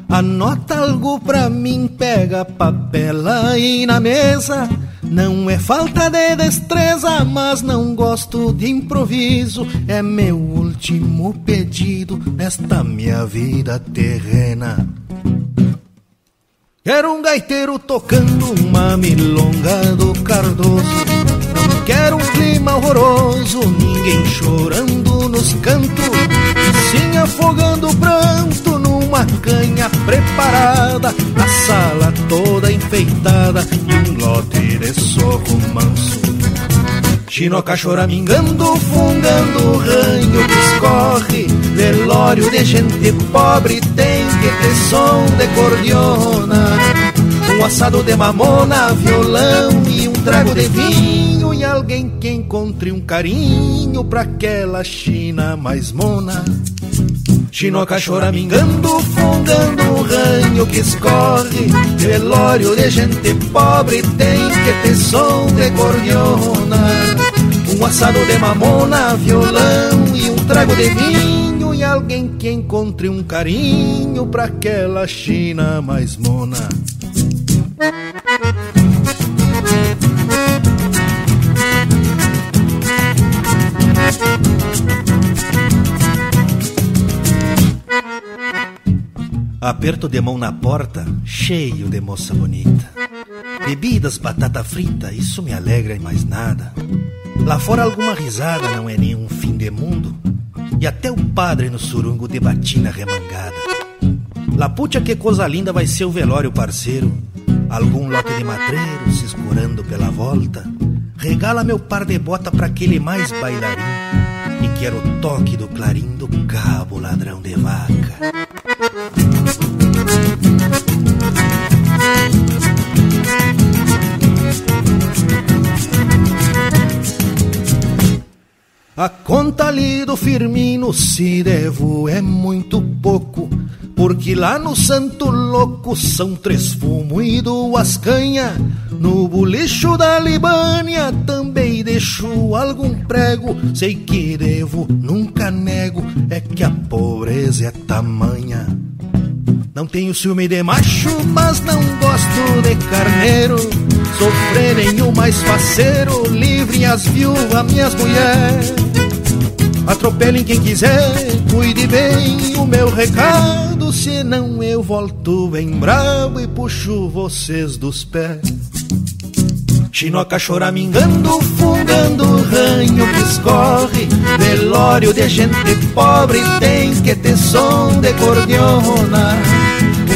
Anota algo pra mim, pega papel aí na mesa. Não é falta de destreza, mas não gosto de improviso. É meu último pedido nesta minha vida terrena. Quero um gaiteiro tocando uma milonga do Cardoso. Quero um clima horroroso, ninguém chorando nos cantos. Sim afogando o pranto numa canha preparada. A sala toda enfeitada um lote de soco manso. Chinoca choramingando, fungando o ranho que escorre Velório de gente pobre tem que ter som de cordiona Um assado de mamona, violão e um trago de vinho E alguém que encontre um carinho pra aquela China mais mona. Chinoca choramingando, fungando o ranho que escorre. Velório de gente pobre tem que ter som de cordiona Um assado de mamona, violão e um trago de vinho. E alguém que encontre um carinho pra aquela China mais mona Aperto de mão na porta, cheio de moça bonita. Bebidas, batata frita, isso me alegra e mais nada. Lá fora alguma risada não é nenhum fim de mundo. E até o padre no surungo de batina remangada. Laputia, que coisa linda vai ser o velório, parceiro. Algum lote de matreiro se escurando pela volta. Regala meu par de bota pra aquele mais bailarim. E quero o toque do clarim do cabo ladrão de vaca. A conta ali do Firmino, se devo, é muito pouco. Porque lá no Santo Louco são três fumo e duas canha. No bolicho da Libânia também deixo algum prego. Sei que devo, nunca nego, é que a pobreza é tamanha. Não tenho ciúme de macho, mas não gosto de carneiro. Sofrerem o mais faceiro, livrem as viúvas, minhas mulheres. Atropelem quem quiser, cuide bem o meu recado. Senão eu volto bem bravo e puxo vocês dos pés. Chinoca choramingando, fungando o ranho que escorre. Velório de gente pobre tem que ter som de cordiona.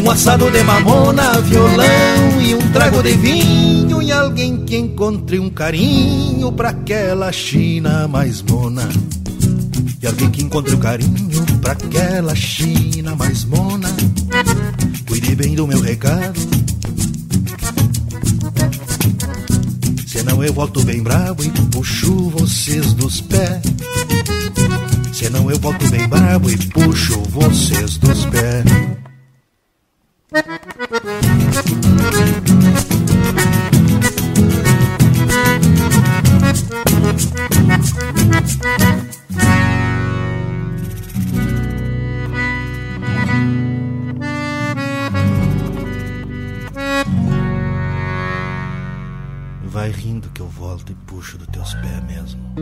Um assado de mamona, violão e um trago de vinho. E alguém que encontre um carinho pra aquela China mais mona. E alguém que encontre um carinho pra aquela China mais mona. Cuide bem do meu recado. Senão eu volto bem bravo e puxo vocês dos pés. Senão eu volto bem bravo e puxo vocês dos pés. Vai rindo que eu volto e puxo dos teus pés mesmo.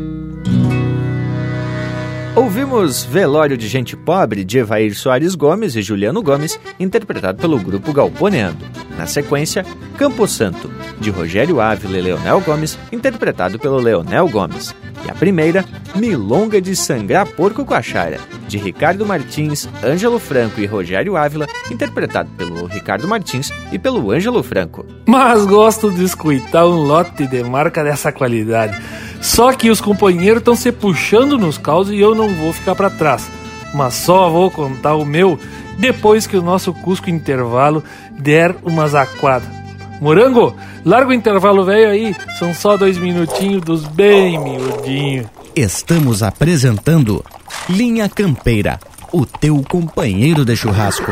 Ouvimos Velório de Gente Pobre de Evair Soares Gomes e Juliano Gomes, interpretado pelo grupo Galponeando. Na sequência, Campo Santo, de Rogério Ávila e Leonel Gomes, interpretado pelo Leonel Gomes. E a primeira, Milonga de Sangrar Porco com a Chara, de Ricardo Martins, Ângelo Franco e Rogério Ávila, interpretado pelo Ricardo Martins e pelo Ângelo Franco. Mas gosto de escutar um lote de marca dessa qualidade. Só que os companheiros estão se puxando nos causos e eu não vou ficar para trás. Mas só vou contar o meu depois que o nosso Cusco Intervalo der umas aquadas. Morango, larga o intervalo velho aí, são só dois minutinhos dos bem miudinhos. Estamos apresentando Linha Campeira, o teu companheiro de churrasco.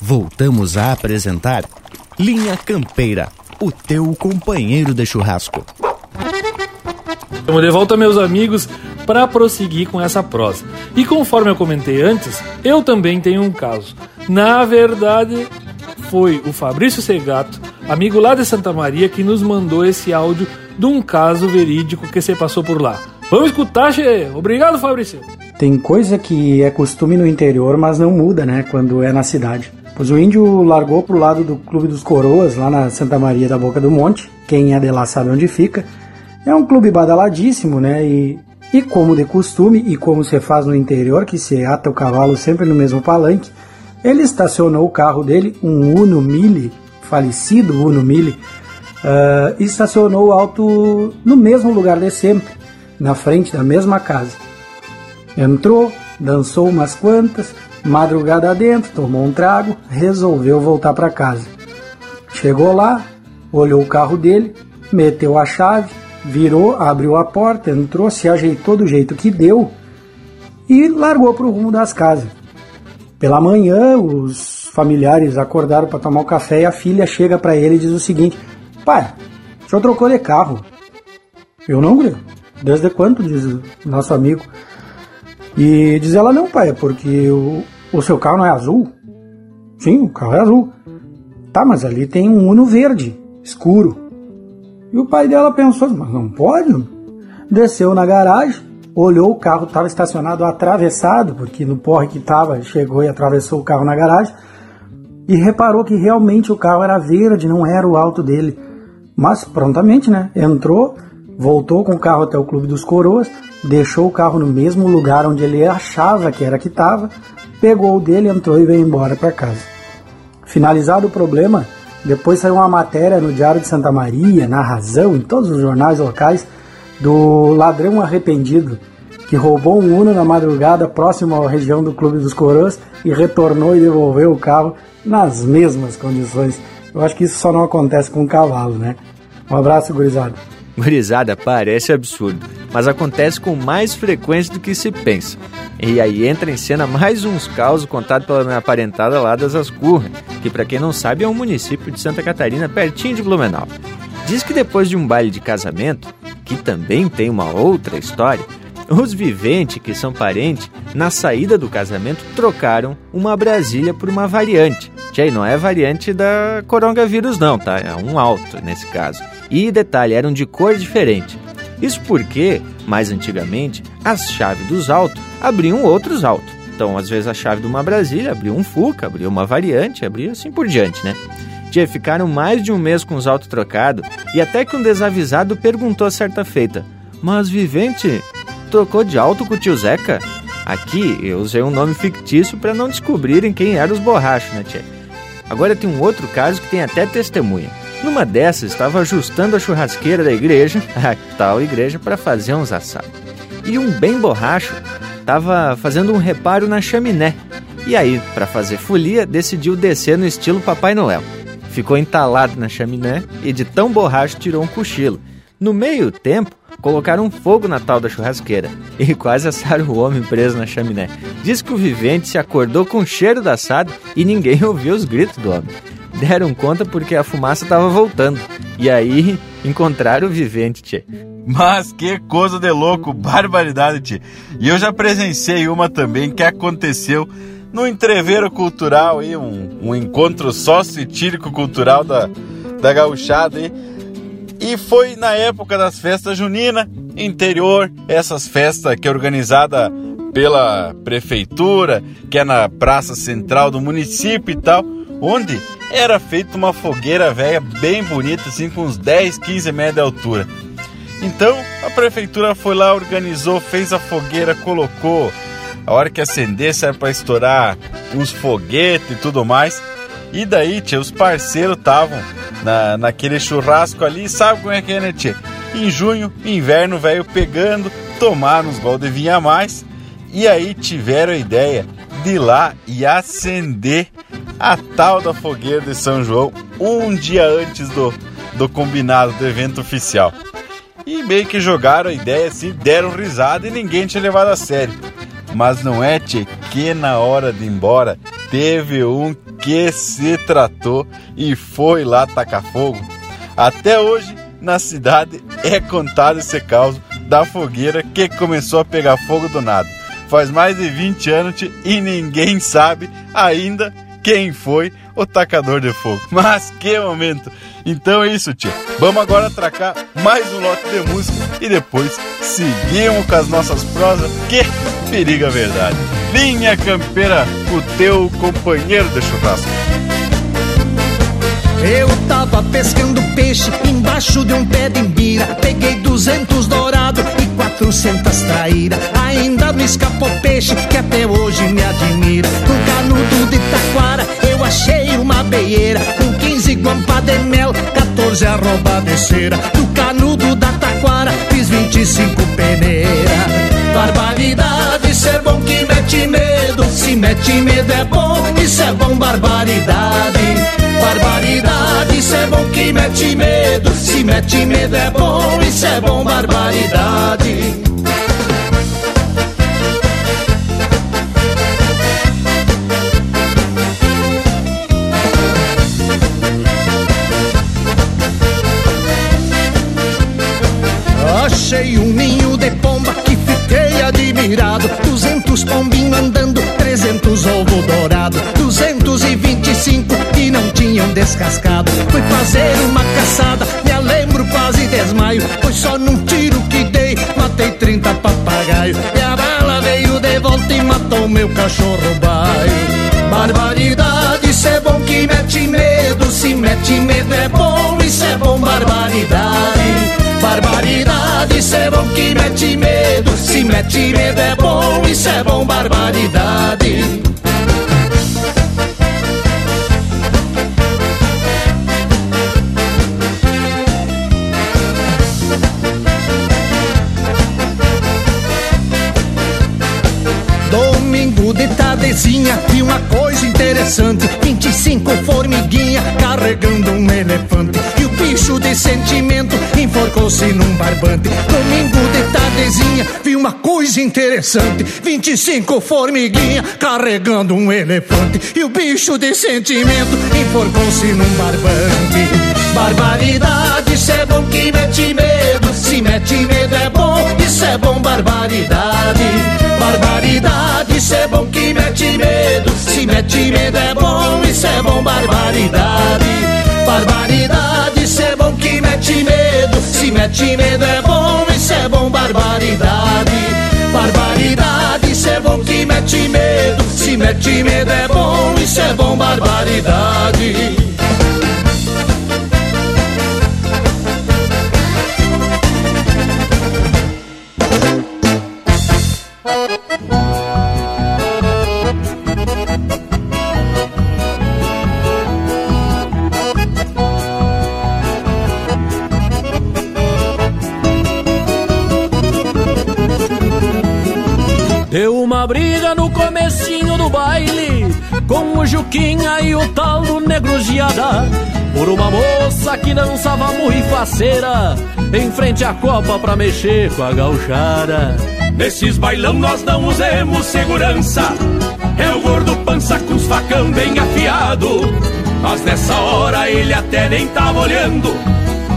Voltamos a apresentar Linha Campeira, o teu companheiro de churrasco. Estamos de volta, meus amigos, para prosseguir com essa prosa. E conforme eu comentei antes, eu também tenho um caso. Na verdade, foi o Fabrício Segato, amigo lá de Santa Maria, que nos mandou esse áudio de um caso verídico que se passou por lá. Vamos escutar, Che? Obrigado, Fabrício. Tem coisa que é costume no interior, mas não muda, né, quando é na cidade. Pois o índio largou pro lado do Clube dos Coroas, lá na Santa Maria da Boca do Monte. Quem é de lá sabe onde fica. É um clube badaladíssimo, né? E, e como de costume, e como se faz no interior, que se ata o cavalo sempre no mesmo palanque, ele estacionou o carro dele, um Uno Mille, falecido Uno Mille, uh, estacionou alto no mesmo lugar de sempre, na frente da mesma casa. Entrou, dançou umas quantas, madrugada dentro, tomou um trago, resolveu voltar para casa. Chegou lá, olhou o carro dele, meteu a chave, virou, abriu a porta, entrou, se ajeitou do jeito que deu e largou para o rumo das casas. Pela manhã, os familiares acordaram para tomar o café e a filha chega para ele e diz o seguinte: Pai, o senhor trocou de carro. Eu não. Desde quando? Diz o nosso amigo. E diz ela: Não, pai, é porque o, o seu carro não é azul? Sim, o carro é azul. Tá, mas ali tem um Uno verde, escuro. E o pai dela pensou, mas não pode? Desceu na garagem, olhou o carro, estava estacionado atravessado, porque no porre que estava, chegou e atravessou o carro na garagem, e reparou que realmente o carro era verde, não era o alto dele. Mas prontamente, né? Entrou, voltou com o carro até o Clube dos Coroas, deixou o carro no mesmo lugar onde ele achava que era que estava, pegou o dele, entrou e veio embora para casa. Finalizado o problema, depois saiu uma matéria no Diário de Santa Maria, na Razão, em todos os jornais locais, do ladrão arrependido que roubou um Uno na madrugada próximo à região do Clube dos Coroas e retornou e devolveu o carro nas mesmas condições. Eu acho que isso só não acontece com um cavalo, né? Um abraço, gurizada. Gurizada, parece absurdo, mas acontece com mais frequência do que se pensa. E aí entra em cena mais uns causos contados pela minha parentada lá das Ascurra, que para quem não sabe é um município de Santa Catarina, pertinho de Blumenau. Diz que depois de um baile de casamento, que também tem uma outra história, os viventes, que são parentes, na saída do casamento trocaram uma Brasília por uma variante. Aí não é variante da coronavírus não, tá? É um alto nesse caso. E detalhe, eram de cor diferente. Isso porque, mais antigamente, as chaves dos autos abriam outros autos. Então, às vezes, a chave de uma Brasília abria um Fuca, abria uma variante, abria assim por diante, né? Tia, ficaram mais de um mês com os autos trocados e até que um desavisado perguntou certa feita: Mas vivente, trocou de auto com o tio Zeca? Aqui eu usei um nome fictício para não descobrirem quem eram os borrachos, né, tia? Agora tem um outro caso que tem até testemunha. Numa dessas, estava ajustando a churrasqueira da igreja, a tal igreja, para fazer uns assados. E um bem borracho estava fazendo um reparo na chaminé. E aí, para fazer folia, decidiu descer no estilo Papai Noel. Ficou entalado na chaminé e de tão borracho tirou um cochilo. No meio tempo, colocaram fogo na tal da churrasqueira e quase assaram o homem preso na chaminé. Diz que o vivente se acordou com o cheiro da assado e ninguém ouviu os gritos do homem deram conta porque a fumaça estava voltando. E aí encontraram o vivente, tchê. Mas que coisa de louco, barbaridade, tchê. E eu já presenciei uma também que aconteceu no entreveiro cultural aí, um, um encontro sócio-etílico cultural da, da gauchada aí. E foi na época das festas juninas, interior, essas festas que é organizada pela prefeitura, que é na praça central do município e tal, onde era feita uma fogueira velha bem bonita, assim, com uns 10, 15 metros de altura. Então a prefeitura foi lá, organizou, fez a fogueira, colocou. A hora que acendesse era para estourar uns foguetes e tudo mais. E daí, tia, os parceiros estavam na, naquele churrasco ali, sabe como é que é, né, tia? Em junho, inverno veio pegando, tomaram uns gol de vinha a mais e aí tiveram a ideia de ir lá e acender a tal da fogueira de São João um dia antes do, do combinado do evento oficial. E meio que jogaram a ideia assim, deram risada e ninguém tinha levado a sério. Mas não é, tchê, que na hora de ir embora teve um que se tratou e foi lá tacar fogo. Até hoje, na cidade, é contado esse caos da fogueira que começou a pegar fogo do nada. Faz mais de 20 anos tchê, e ninguém sabe ainda quem foi o tacador de fogo. Mas que momento! Então é isso, tia. Vamos agora atracar mais um lote de música e depois seguimos com as nossas prosas. Que periga a verdade! Linha Campeira, o teu companheiro de churrasco. Eu tava pescando peixe embaixo de um pé de. Peguei duzentos dourado e quatrocentas traíra. Ainda me escapou peixe que até hoje me admira. No canudo de taquara eu achei uma beieira. Com quinze guampa de mel, 14 arroba de cera. No canudo da taquara fiz vinte e cinco peneira. Barbaridade, ser bom que mete medo. Se mete medo é bom, isso é bom, barbaridade. Barbaridade, isso é bom que mete medo. Se mete medo é bom, isso é bom, barbaridade. Achei um ninho de pomba que fiquei admirado. Duzentos pombinhos andando, trezentos ovo dourado. Duzentos e vinte e cinco que não tinham descascado. Fui fazer uma caçada, me lembro quase desmaio. Foi só num tiro que dei, matei trinta papagaio. E a bala veio de volta e matou meu cachorro baio. Barbaridade, isso é bom que mete medo. Se mete medo é bom, isso é bom, barbaridade. Barbaridade, isso é bom que mete medo. Se mete medo é bom, isso é bom, barbaridade. De tardezinha vi uma coisa interessante. 25 formiguinha carregando um elefante. E o bicho de sentimento enforcou-se num barbante. Domingo de tardezinha vi uma coisa interessante. 25 formiguinha carregando um elefante. E o bicho de sentimento enforcou-se num barbante. Barbaridade, isso é bom que mete medo. Se mete medo é é bom, barbaridade. Barbaridade, isso é bom que mete medo. Se mete medo é bom, isso é bom, barbaridade. Barbaridade, isso é bom que mete medo. Se mete medo é bom, isso é bom, barbaridade. Barbaridade, isso é bom que mete medo. Se mete medo é bom, isso é bom, barbaridade briga no comecinho do baile Com o Juquinha e o tal do Negro Giada. Por uma moça que dançava muito faceira Em frente à copa pra mexer com a gauchada. Nesses bailão nós não usemos segurança. É o gordo pança com os facão bem afiado. Mas nessa hora ele até nem tava olhando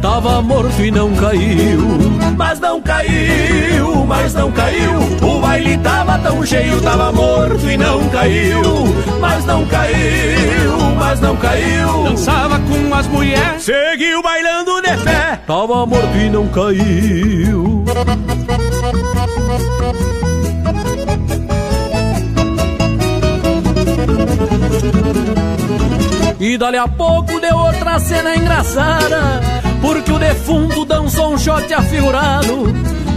Tava morto e não caiu. Mas não caiu, mas não caiu. O baile tava tão cheio, tava morto e não caiu. Mas não caiu, mas não caiu. Dançava com as mulheres, seguiu bailando de pé. Tava morto e não caiu. E dali a pouco deu outra cena engraçada Porque o defunto dançou um shot afigurado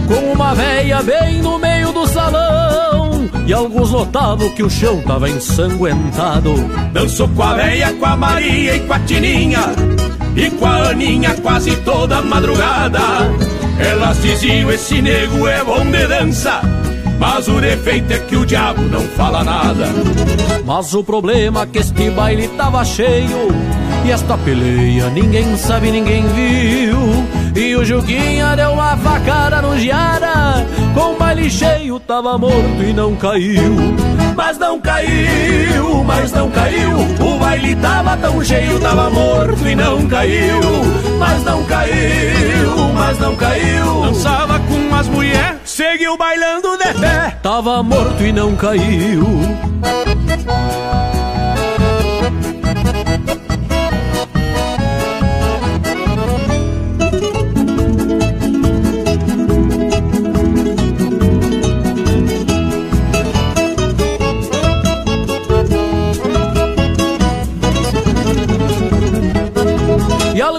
Com uma veia bem no meio do salão E alguns notavam que o chão tava ensanguentado. Dançou com a veia, com a Maria e com a Tininha E com a Aninha quase toda madrugada. Elas diziam, esse nego é bom de dança mas o defeito é que o diabo não fala nada. Mas o problema é que este baile tava cheio. E esta peleia ninguém sabe, ninguém viu. E o Juquinha deu uma facada no Giara. Com o baile cheio tava morto e não caiu. Mas não caiu, mas não caiu. O baile tava tão cheio, tava morto e não caiu. Mas não caiu, mas não caiu. Dançava com as mulheres, seguiu bailando de pé. Tava morto e não caiu.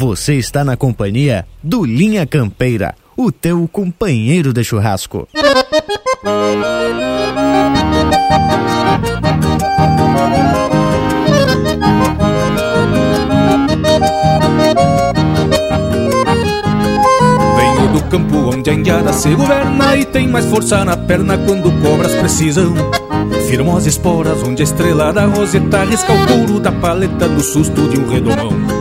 você está na companhia do Linha Campeira, o teu companheiro de churrasco. Venho do campo onde a indiada se governa e tem mais força na perna quando cobras precisam. Firmo as esporas onde a estrela da roseta risca o couro da paleta do susto de um redomão.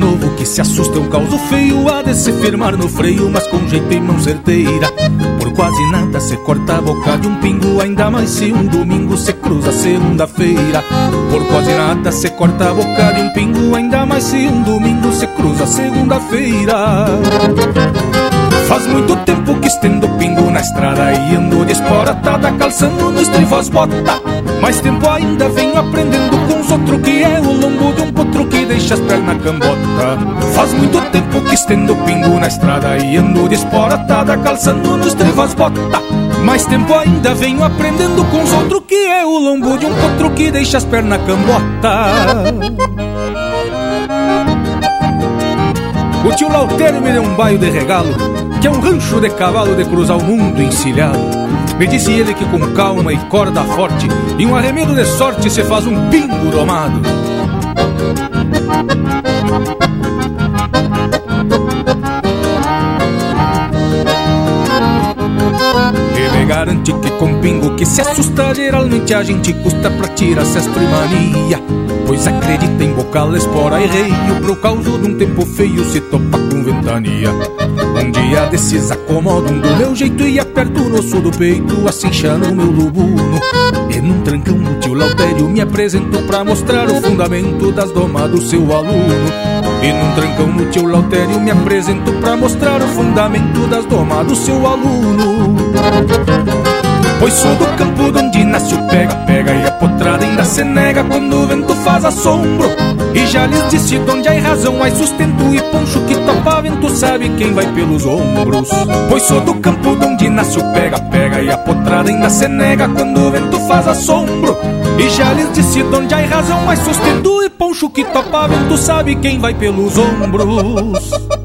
Novo que se assusta um causo feio Há de se firmar no freio, mas com jeito e mão certeira. Por quase nada se corta a boca de um pingo Ainda mais se um domingo se cruza segunda-feira. Por quase nada se corta a boca de um pingo Ainda mais se um domingo se cruza segunda-feira Faz muito tempo que estendo pingo na estrada E ando de esporatada calçando no estrivos bota. Mais tempo ainda venho aprendendo com os outros Que é o lombo de um potro que deixa as pernas cambota. Faz muito tempo que estendo pingo na estrada E ando de esporatada calçando no estrivos bota. Mais tempo ainda venho aprendendo com os outros Que é o lombo de um potro que deixa as pernas cambota. O tio Lautério me deu um baio de regalo Que é um rancho de cavalo de cruzar o mundo encilhado Me disse ele que com calma e corda forte E um arremedo de sorte se faz um pingo domado. Me garante que com pingo que se assusta Geralmente a gente custa pra tirar cestro e mania Pois acredita em bocal, espora e reio Pro causo de um tempo feio se topa com ventania Um dia desses acomodam do meu jeito e aperto o osso do peito, assim no meu lubuno. E num trancão o tio Lautério me apresentou pra mostrar o fundamento das domas do seu aluno. E num trancão no tio Lautério me apresentou pra mostrar o fundamento das domas do seu aluno. Pois sou do campo onde nasce o pega-pega E a potrada ainda se nega quando o vento faz assombro. E já lhes disse onde há razão, há sustento e poncho Que topa vento sabe quem vai pelos ombros. Pois sou do campo onde nasce o pega-pega E a potrada ainda se nega quando o vento faz assombro. E já lhes disse onde há razão, há sustento e poncho Que topa vento sabe quem vai pelos ombros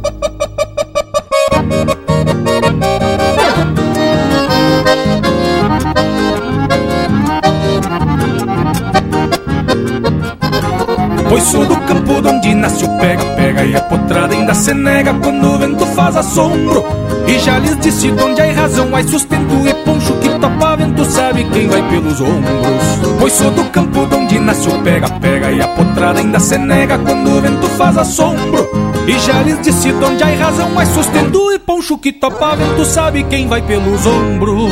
Sou do campo onde nasce o pega-pega E a potrada ainda se nega quando o vento faz assombro. E já lhes disse onde há razão, há sustento e poncho Que topa vento sabe quem vai pelos ombros. Sou do campo onde nasce o pega-pega E a potrada ainda se nega quando o vento faz assombro. E já lhes disse onde há razão, há sustento e poncho Que topa vento sabe quem vai pelos ombros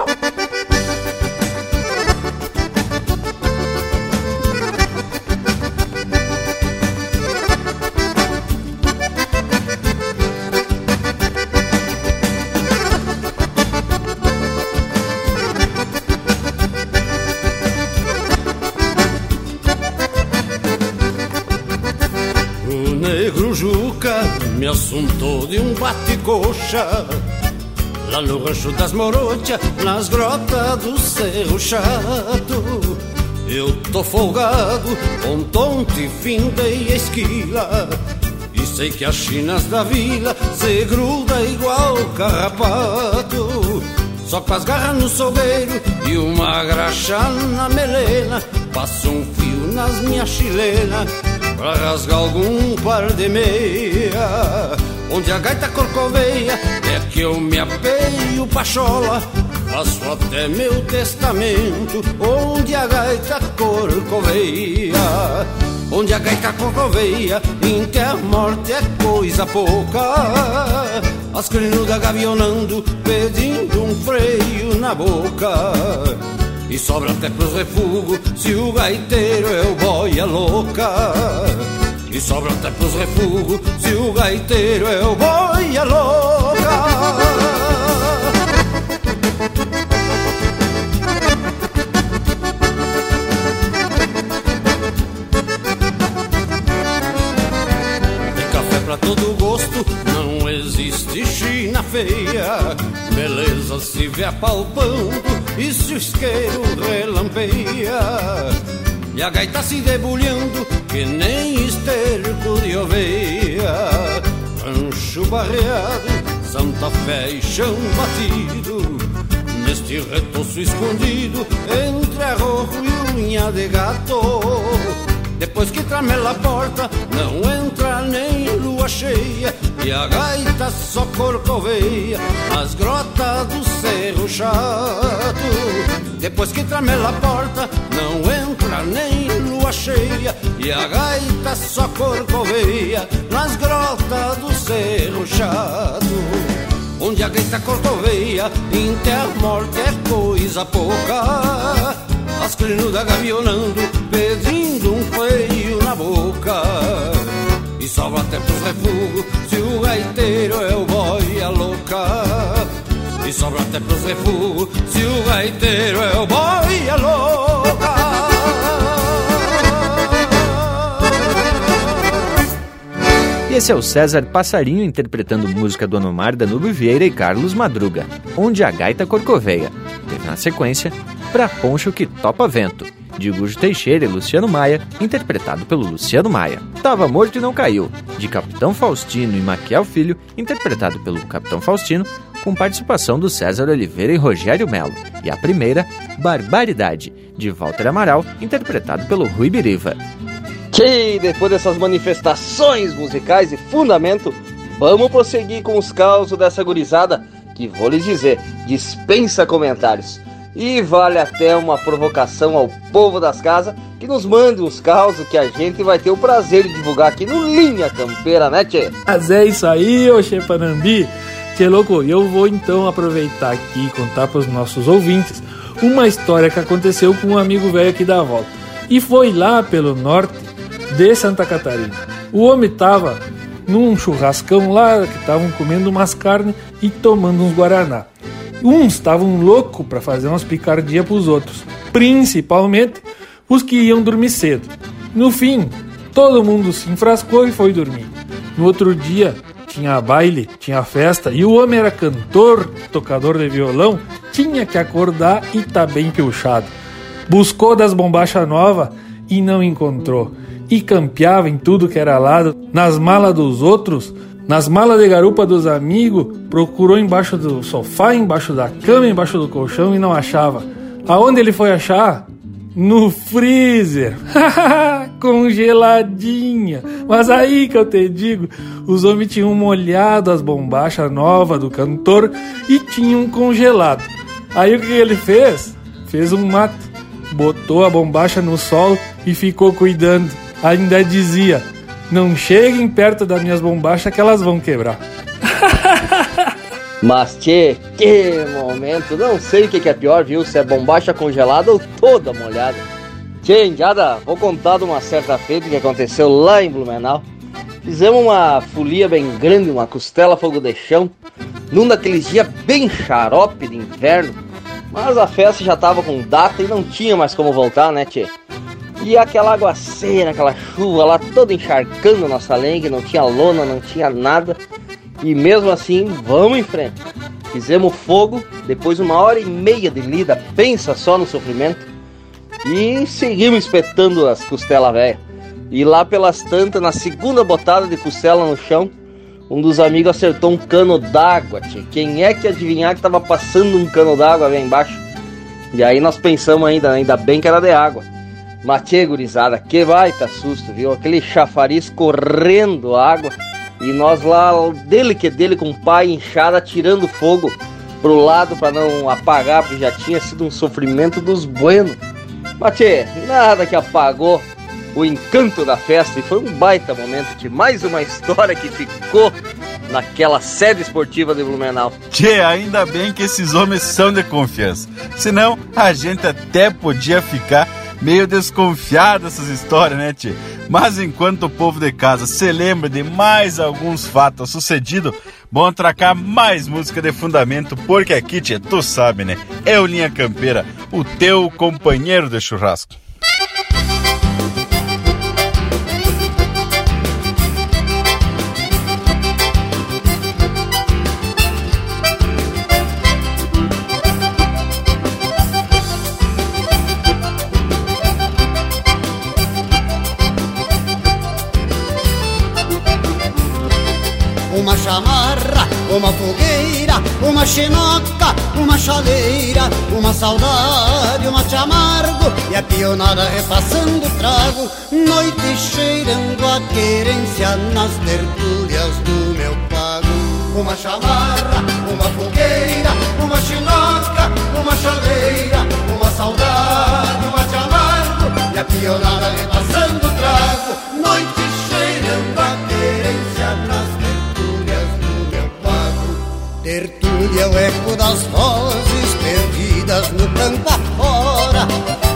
Bate-coxa Lá no rancho das Morochas, nas grotas do Cerro Chato Eu tô folgado, com tonte, findei a esquila. E sei que as chinas da vila se gruda igual carrapato Só com as garras no sogueiro e uma graxa na melena. Passo um fio nas minhas chilenas Pra rasgar algum par de meia Onde a gaita corcoveia É que eu me apeio pachola Faço até meu testamento Onde a gaita corcoveia. Onde a gaita corcoveia Em a morte é coisa pouca. As crinudas gavionando Pedindo um freio na boca. E sobra até pros refugos se o gaiteiro é o boia louca. E sobra até pros refugos se o gaiteiro é o boia louca. Café pra todo gosto, não existe China feia. Beleza se vê apalpando e se o isqueiro relampeia E a gaita se debulhando que nem esterco de oveia. Rancho barreado, Santa Fé e chão batido. Neste retoço escondido entre arrojo e unha de gato. Depois que tramela a porta, não entra nem lua cheia. E a gaita só corcoveia nas grotas do cerro chato. Depois que tramela a porta, não entra nem lua cheia E a gaita só corcoveia nas grotas do cerro chato Onde a gaita corcoveia, em terra morte é coisa pouca as crinudas gavionando, pedindo um freio na boca. E sobra até pros refugos se o gaiteiro é o boia louca. E sobra até pros refugos se o gaiteiro é o boia louca. E esse é o César Passarinho interpretando música do Anomar, Danube Vieira e Carlos Madruga, Onde a Gaita Corcoveia. Teve na sequência Pra Poncho que Topa Vento, de Gujo Teixeira e Luciano Maia, interpretado pelo Luciano Maia. Tava Morto e Não Caiu, de Capitão Faustino e Maquiel Filho, interpretado pelo Capitão Faustino, com participação do César Oliveira e Rogério Melo. E a primeira, Barbaridade, de Walter Amaral, interpretado pelo Rui Biriva. Que depois dessas manifestações musicais e fundamento, vamos prosseguir com os causos dessa gurizada que vou lhes dizer, dispensa comentários. E vale até uma provocação ao povo das casas que nos mande uns causos que a gente vai ter o prazer de divulgar aqui no Linha Campeira, né, Tchê? Mas é isso aí, ô Chepanambi. Tchê, louco, eu vou então aproveitar aqui e contar para os nossos ouvintes uma história que aconteceu com um amigo velho aqui da volta. E foi lá pelo norte de Santa Catarina. O homem tava num churrascão lá, que estavam comendo umas carnes e tomando uns guaraná. Uns estavam loucos para fazer umas picardias para os outros, principalmente os que iam dormir cedo. No fim, todo mundo se enfrascou e foi dormir. No outro dia, tinha baile, tinha festa e o homem era cantor, tocador de violão, tinha que acordar e tá bem piochado. Buscou das bombachas novas e não encontrou. E campeava em tudo que era lado, nas malas dos outros, nas malas de garupa dos amigos, procurou embaixo do sofá, embaixo da cama, embaixo do colchão e não achava. Aonde ele foi achar? No freezer. Congeladinha. Mas aí que eu te digo, os homens tinham molhado as bombachas novas do cantor e tinham congelado. Aí o que ele fez? Fez um mate. Botou a bombacha no sol e ficou cuidando. Ainda dizia: Não cheguem perto das minhas bombachas que elas vão quebrar. Mas tchê, que momento! Não sei o que é pior, viu? Se é bombacha congelada ou toda molhada. Tchê, indiada, vou contar de uma certa feita que aconteceu lá em Blumenau. Fizemos uma folia bem grande, uma costela fogo de chão, num daqueles dias bem xarope de inverno. Mas a festa já tava com data e não tinha mais como voltar, né, tchê? E aquela aguaceira, aquela chuva lá toda encharcando nossa lenga, não tinha lona, não tinha nada. E mesmo assim, vamos em frente. Fizemos fogo, depois uma hora e meia de lida, pensa só no sofrimento. E seguimos espetando as costelas velhas. E lá pelas tantas, na segunda botada de costela no chão, um dos amigos acertou um cano d'água, Quem é que adivinhar que tava passando um cano d'água ali embaixo? E aí nós pensamos ainda, ainda bem que era de água. Matê, gurizada, que baita susto, viu? Aquele chafariz correndo água e nós lá, dele que dele, com o pai inchado, tirando fogo pro lado para não apagar, porque já tinha sido um sofrimento dos buenos. Matê, nada que apagou o encanto da festa e foi um baita momento de mais uma história que ficou naquela sede esportiva de Blumenau. Tchê, ainda bem que esses homens são de confiança. Senão a gente até podia ficar meio desconfiado dessas histórias, né, tchê? Mas enquanto o povo de casa se lembra de mais alguns fatos sucedidos, bom atracar mais música de fundamento, porque aqui, tchê, tu sabe, né? É o Linha Campeira, o teu companheiro de churrasco. Uma fogueira, uma chinoca, uma chaleira, uma saudade, uma te amargo e a pionada repassando trago, noite cheirando a querência nas tertúlias do meu pago. Uma chamarra, uma fogueira, uma chinoca, uma chaleira, uma saudade, uma te amargo e a pionada repassando trago, noite cheirando Tertúlia é o eco das vozes perdidas no campo afora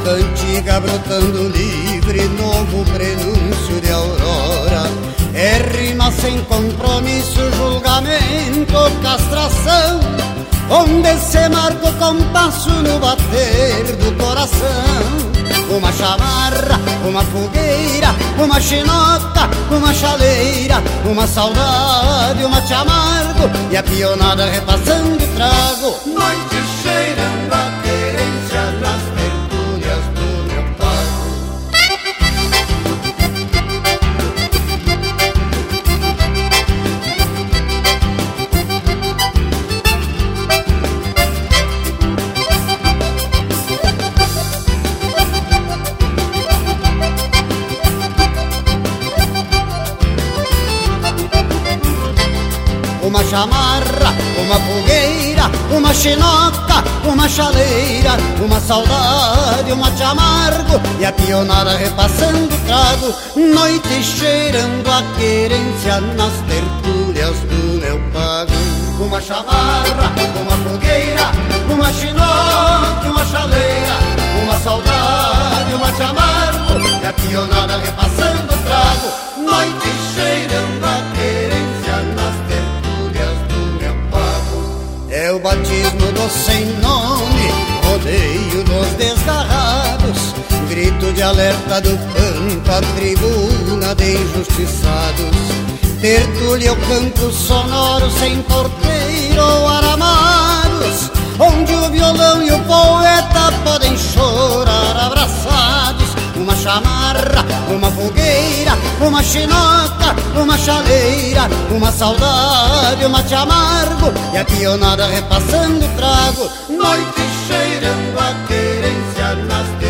Cantiga brotando livre, novo prenúncio de aurora. É rima sem compromisso, julgamento, castração Onde se marca o compasso no bater do coração uma chamarra, uma fogueira, uma chinoca, uma chaleira, uma saudade, uma te amargo e a pionada repassando trago. Noite chamarra, uma fogueira, uma chinoca, uma chaleira, uma saudade, uma te amargo e a pionada repassando o trago, noite cheirando a querência nas tertúlias do meu pago. Uma chamarra, uma fogueira, uma chinoca, uma chaleira, uma saudade, uma te amargo e a pionada repassando o trago, noite cheirando sem nome, rodeio dos desgarrados, grito de alerta do pampa, a tribuna de injustiçados. Tertúlia o canto sonoro sem porteiro ou aramados, onde o violão e o poeta podem chorar abraçados uma chamarra, uma fogueira, uma chinoca, uma chaleira, uma saudade, uma te amargo. E a pionada repassando o trago, noite cheirando a querência nas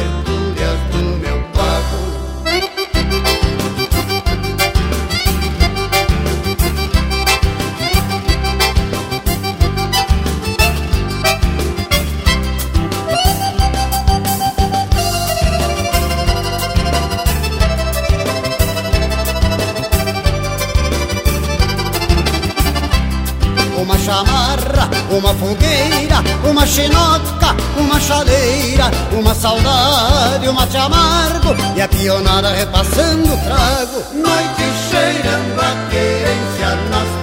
uma fogueira, uma chinoca, uma chaleira, uma saudade, uma te amargo e a pionada repassando o trago. Noite cheirando a querência nas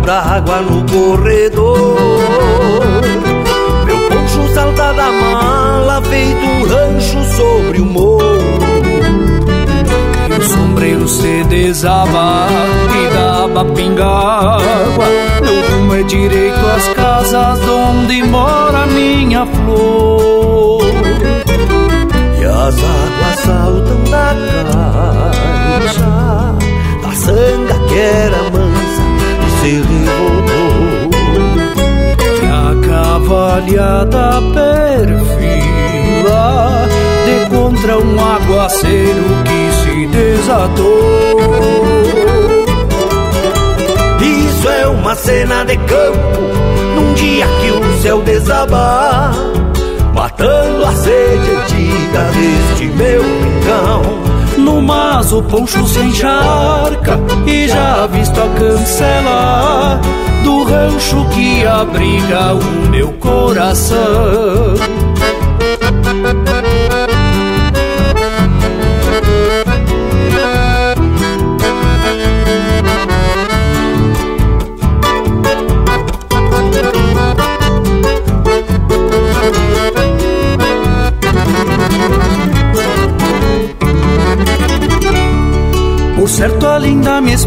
d'água no corredor. Meu poncho salta da mala feito um rancho sobre o morro. E o sombreiro se desaba e dá pingágua Meu rumo é direito às casas onde mora minha flor. E as águas saltam da caixa Da sanga que era se revoltou. E a cavalhada perfila De contra um aguaceiro que se desatou. Isso é uma cena de campo Num dia que o céu desabar Matando a sede antiga deste meu rincão No mas o poncho se encharca E já visto a cancela Do rancho que abriga o meu coração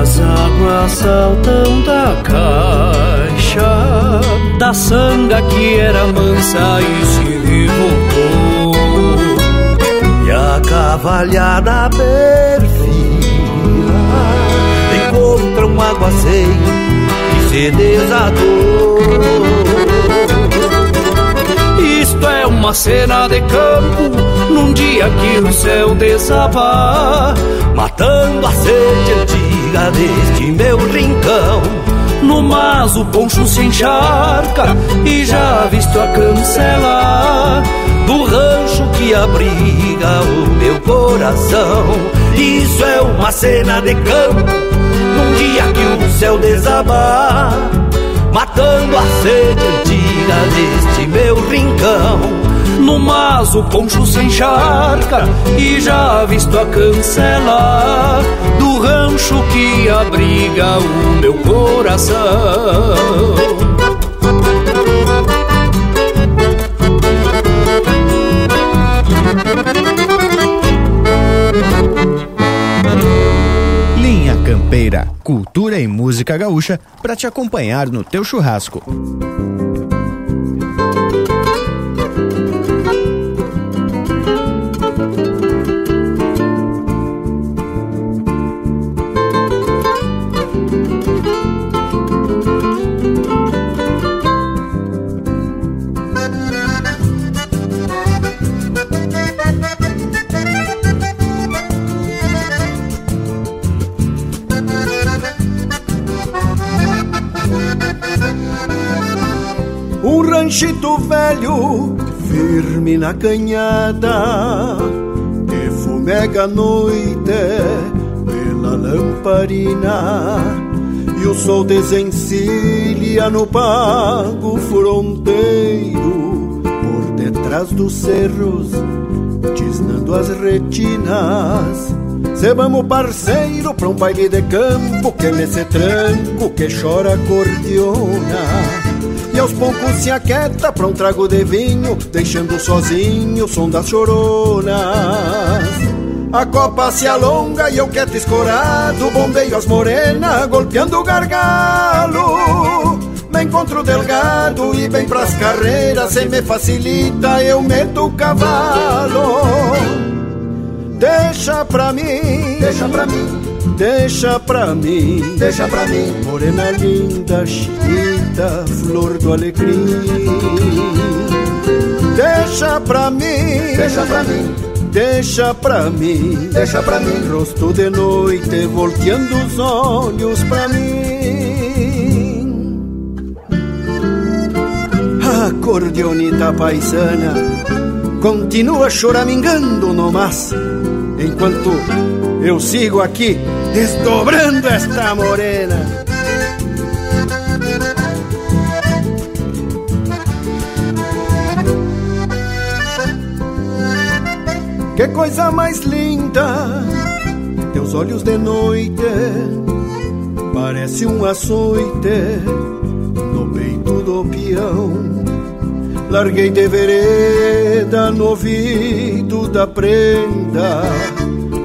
as águas saltam da caixa Da sanga que era mansa e se revoltou. E a cavalhada perfila Encontra um aguaceiro que se desatou Isto é uma cena de campo Num dia que o céu desaba Matando a sede antiga deste meu rincão No mas o poncho se encharca e já visto a cancela do rancho que abriga o meu coração. Isso é uma cena de campo num dia que o céu desabar, matando a sede antiga deste meu rincão. No mas o poncho se encharca e já visto a cancela do rancho que abriga o meu coração. Linha Campeira, cultura e música gaúcha para te acompanhar no teu churrasco. Velho, firme na canhada, que fumega a noite pela lamparina, e o sol desencilha no pago fronteiro, por detrás dos cerros, tisnando as retinas. Se vamos parceiro pra um baile de campo, que nesse tranco que chora cordiona e aos poucos se aquieta pra um trago de vinho, deixando sozinho o som das choronas. A copa se alonga e eu quieto escorado, bombeio as morenas, golpeando o gargalo. Me encontro delgado e bem pras carreiras, se me facilita, eu meto o cavalo. Deixa pra mim, deixa pra mim Deixa pra mim, deixa pra mim, morena linda, chinita, flor do alecrim. Deixa pra mim, deixa pra mim, deixa pra mim, deixa pra mim, rosto de noite volteando os olhos pra mim. Acordeonita paisana, continua choramingando no mas, enquanto eu sigo aqui desdobrando esta morena. Que coisa mais linda, teus olhos de noite, parece um açoite no peito do peão. Larguei de vereda no ouvido da prenda,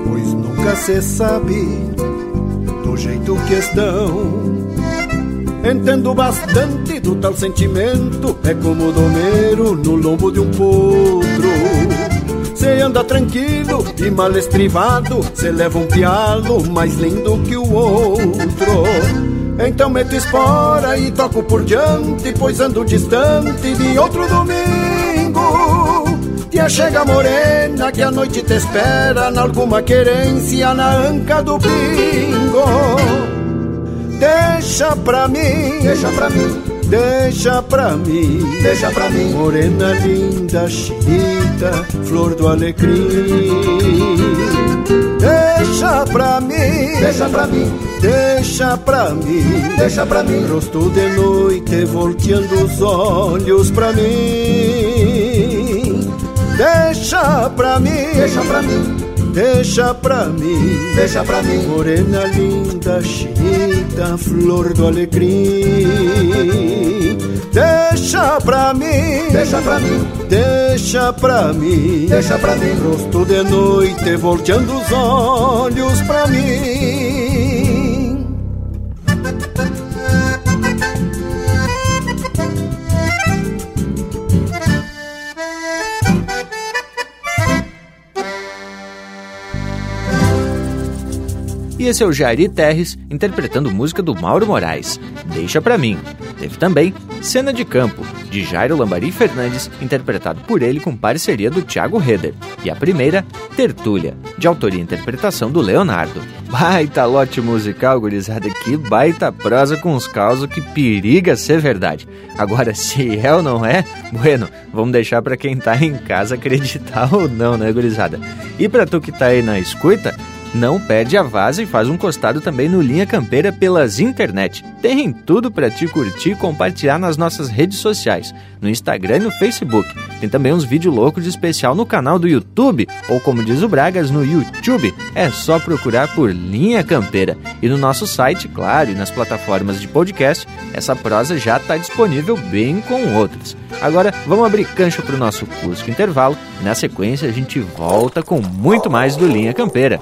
pois nunca se sabe do jeito que estão. Entendo bastante do tal sentimento, é como domeiro no lombo de um potro. Cê anda tranquilo e mal estrivado, cê leva um pialo mais lindo que o outro. Então meto espora e toco por diante, pois ando distante de outro domingo. Tia chega morena que a noite te espera na alguma querência na anca do pingo. Deixa pra mim, deixa pra mim, deixa pra mim, deixa pra mim, morena linda, chinita, flor do alecrim. Deixa pra mim, deixa pra mim, deixa pra mim, deixa pra mim, rosto de noite volteando os olhos pra mim. Deixa pra mim, deixa pra mim, deixa pra mim, deixa pra mim, morena linda, chinita, flor do alecrim. Deixa pra mim, deixa pra mim, deixa pra mim, deixa pra mim, rosto de noite volteando os olhos pra mim. Esse é o Jairi Terres interpretando música do Mauro Moraes, Deixa Pra Mim. Teve também Cena de Campo, de Jairo Lambari Fernandes, interpretado por ele com parceria do Thiago Heder. E a primeira, Tertúlia, de autoria e interpretação do Leonardo. baita lote musical, gurizada. Que baita prosa com os causos que periga ser verdade. Agora, se é ou não é, bueno, vamos deixar para quem tá em casa acreditar ou não, né, gurizada? E para tu que tá aí na escuta, não perde a vaza e faz um costado também no Linha Campeira pelas internet. Tem tudo para te curtir e compartilhar nas nossas redes sociais, no Instagram e no Facebook. Tem também uns vídeos loucos de especial no canal do YouTube, ou como diz o Bragas, no YouTube. É só procurar por Linha Campeira. E no nosso site, claro, e nas plataformas de podcast, essa prosa já está disponível bem com outras. Agora, vamos abrir cancha para o nosso Cusco Intervalo. E na sequência, a gente volta com muito mais do Linha Campeira.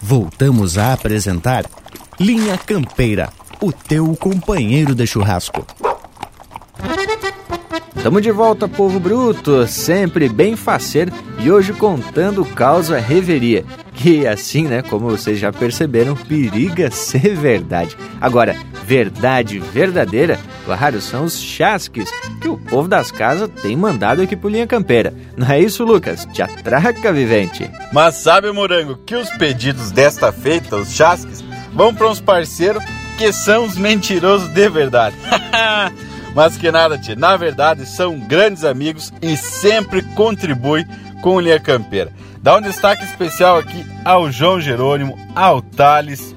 Voltamos a apresentar Linha Campeira, o teu companheiro de churrasco. Estamos de volta, povo bruto, sempre bem faceiro e hoje contando causa reveria. Que assim, né, como vocês já perceberam, periga ser verdade. Agora, verdade verdadeira, claro, são os chasques que o povo das casas tem mandado aqui pro Linha Campeira. Não é isso, Lucas? Te atraca, vivente. Mas sabe, Morango, que os pedidos desta feita, os chasques, vão para uns parceiros que são os mentirosos de verdade. Mas que nada, tia. Na verdade, são grandes amigos e sempre contribuem com o Linha Campeira. Dá um destaque especial aqui ao João Jerônimo, ao Thales,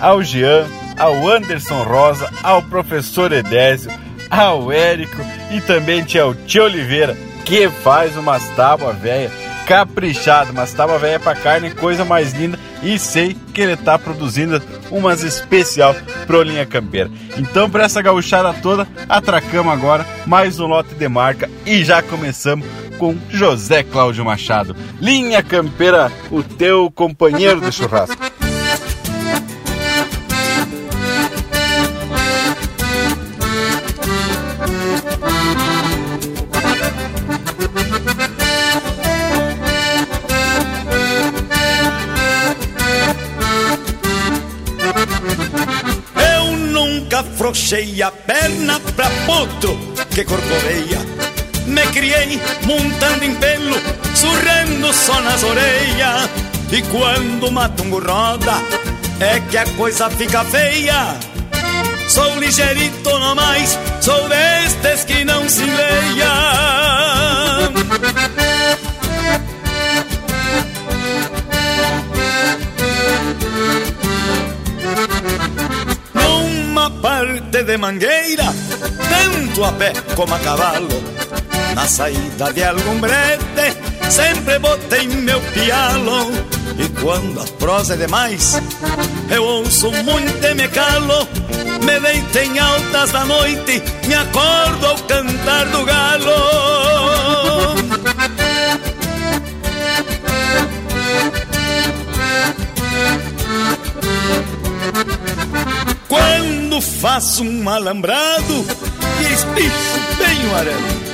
ao Jean, ao Anderson Rosa, ao professor Edésio, ao Érico e também ao Tio Oliveira, que faz umas tábuas velha caprichado, umas tábuas velha pra carne, coisa mais linda. E sei que ele tá produzindo umas especial pro Linha Campeira. Então, para essa gauchada toda, atracamos agora mais um lote de marca e já começamos com José Cláudio Machado. Linha Campeira, o teu companheiro de churrasco. Eu nunca afrouxei a perna pra potro que corcoveia. Me criei montando em pelo, surrando só nas orelhas. E quando mato um roda, é que a coisa fica feia. Sou ligeirito no mais, sou destes que não se leia. Numa parte de mangueira, tanto a pé como a cavalo. Na saída de algum brete, sempre botei meu pialo. E quando a prosa é demais, eu ouço muito e me calo. Me deito em altas da noite, me acordo ao cantar do galo. Quando faço um alambrado e espicho bem o arame,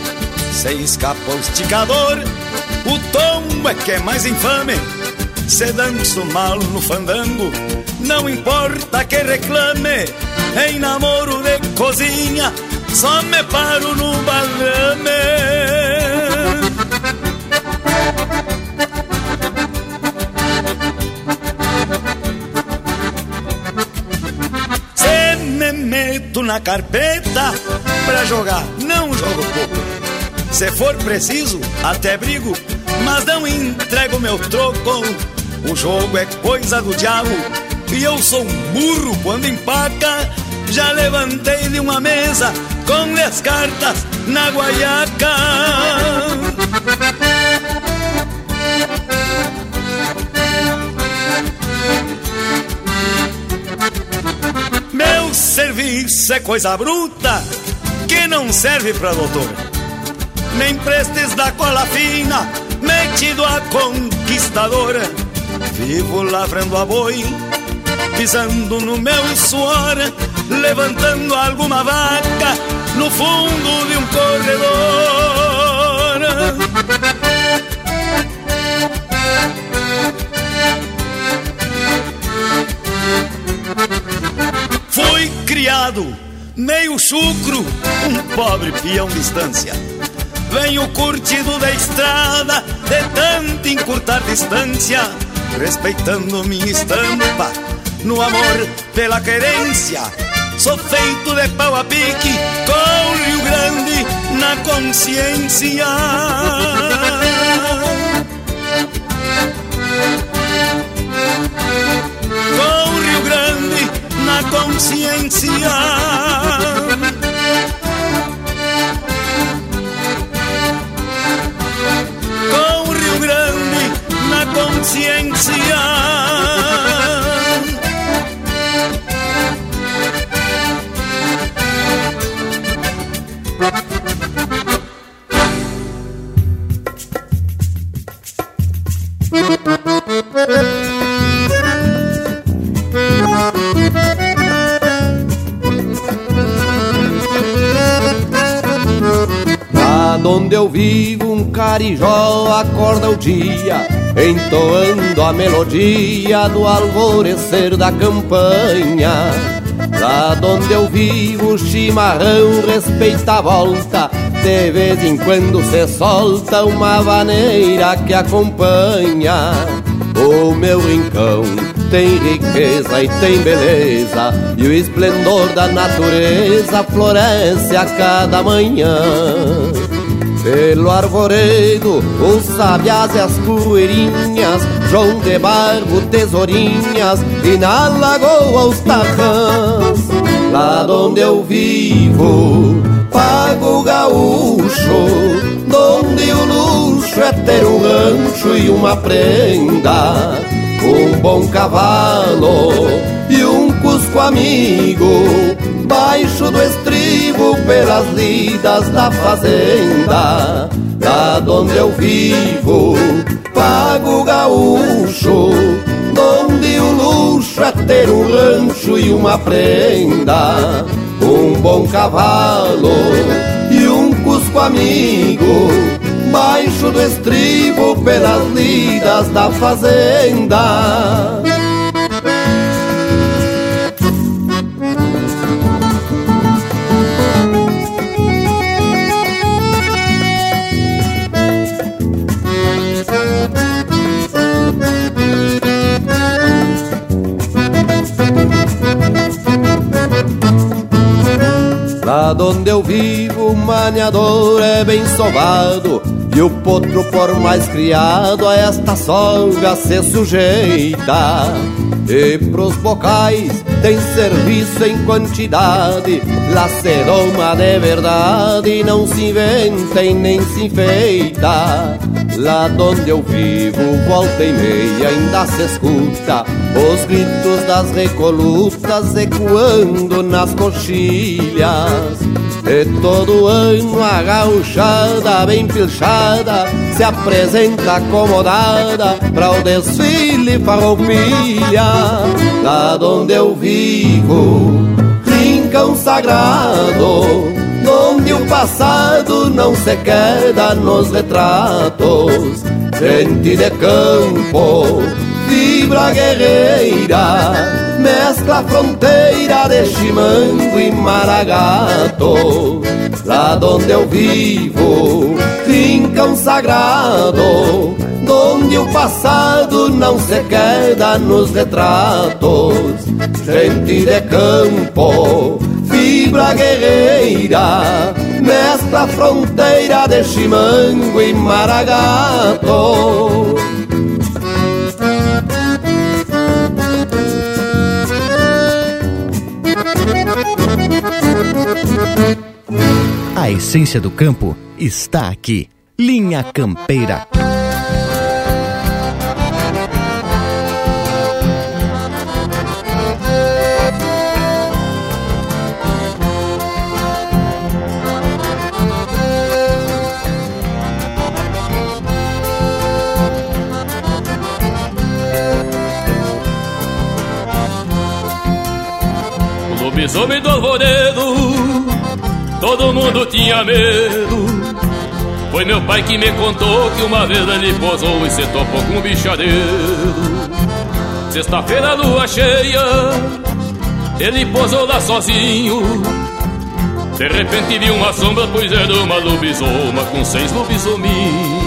se escapa o esticador, o tombo é que é mais infame. Se danço mal no fandango, não importa que reclame. Em namoro de cozinha, só me paro no balame. Se me meto na carpeta pra jogar, não jogo pouco. Se for preciso, até brigo, mas não entrego meu troco. O jogo é coisa do diabo e eu sou um burro quando empaca. Já levantei de uma mesa com as cartas na guaiaca. Meu serviço é coisa bruta que não serve pra doutor. Nem prestes da cola fina, metido a conquistadora. Vivo lavrando a boi, pisando no meu suor, levantando alguma vaca no fundo de um corredor. Fui criado meio chucro, um pobre peão distância. Venho curtido da estrada, de tanto encurtar distância, respeitando minha estampa, no amor pela querência. Sou feito de pau a pique, com Rio Grande na consciência. Com Rio Grande na consciência. Na consciência. Lá onde eu vivo, um carijó acorda o dia, entoando a melodia do alvorecer da campanha. Lá onde eu vivo, o chimarrão respeita a volta, de vez em quando se solta uma vaneira que acompanha. O meu rincão tem riqueza e tem beleza, e o esplendor da natureza floresce a cada manhã. Pelo arvoredo, os sabiás e as poeirinhas, João de Barro, tesourinhas, e na lagoa os tarrãs. Lá onde eu vivo, pago gaúcho, donde o luxo é ter um rancho e uma prenda, um bom cavalo e um cusco amigo, baixo do estribo pelas lidas da fazenda. Lá onde eu vivo, pago gaúcho, donde o luxo é ter um rancho e uma prenda, um bom cavalo e um cusco amigo, baixo do estribo pelas lidas da fazenda. Onde eu vivo, o maniador é bem sovado. E o potro, por mais criado, a esta soga se sujeita. E pros bocais tem serviço em quantidade. Lá se doma de verdade, não se inventa e nem se enfeita Lá onde eu vivo, volta e meia ainda se escuta Os gritos das recolutas ecoando nas coxilhas. E todo ano a gauchada bem pilchada Se apresenta acomodada para o desfile farroupilha. Lá onde eu vivo, rincão sagrado onde o passado não se queda nos retratos. Gente de campo, fibra guerreira, mescla fronteira de chimango e maragato. Lá onde eu vivo, rincão sagrado, onde o passado não se queda nos retratos. Gente de campo, fibra guerreira, mescla fronteira de chimango e maragato. A essência do campo está aqui. Linha Campeira. Lobisomem do alvoredo, todo mundo tinha medo. Foi meu pai que me contou que uma vez ele posou e se topou com um bichadeiro. Sexta-feira, lua cheia, ele posou lá sozinho. De repente viu uma sombra, pois era uma lobisoma com seis lobisominhos.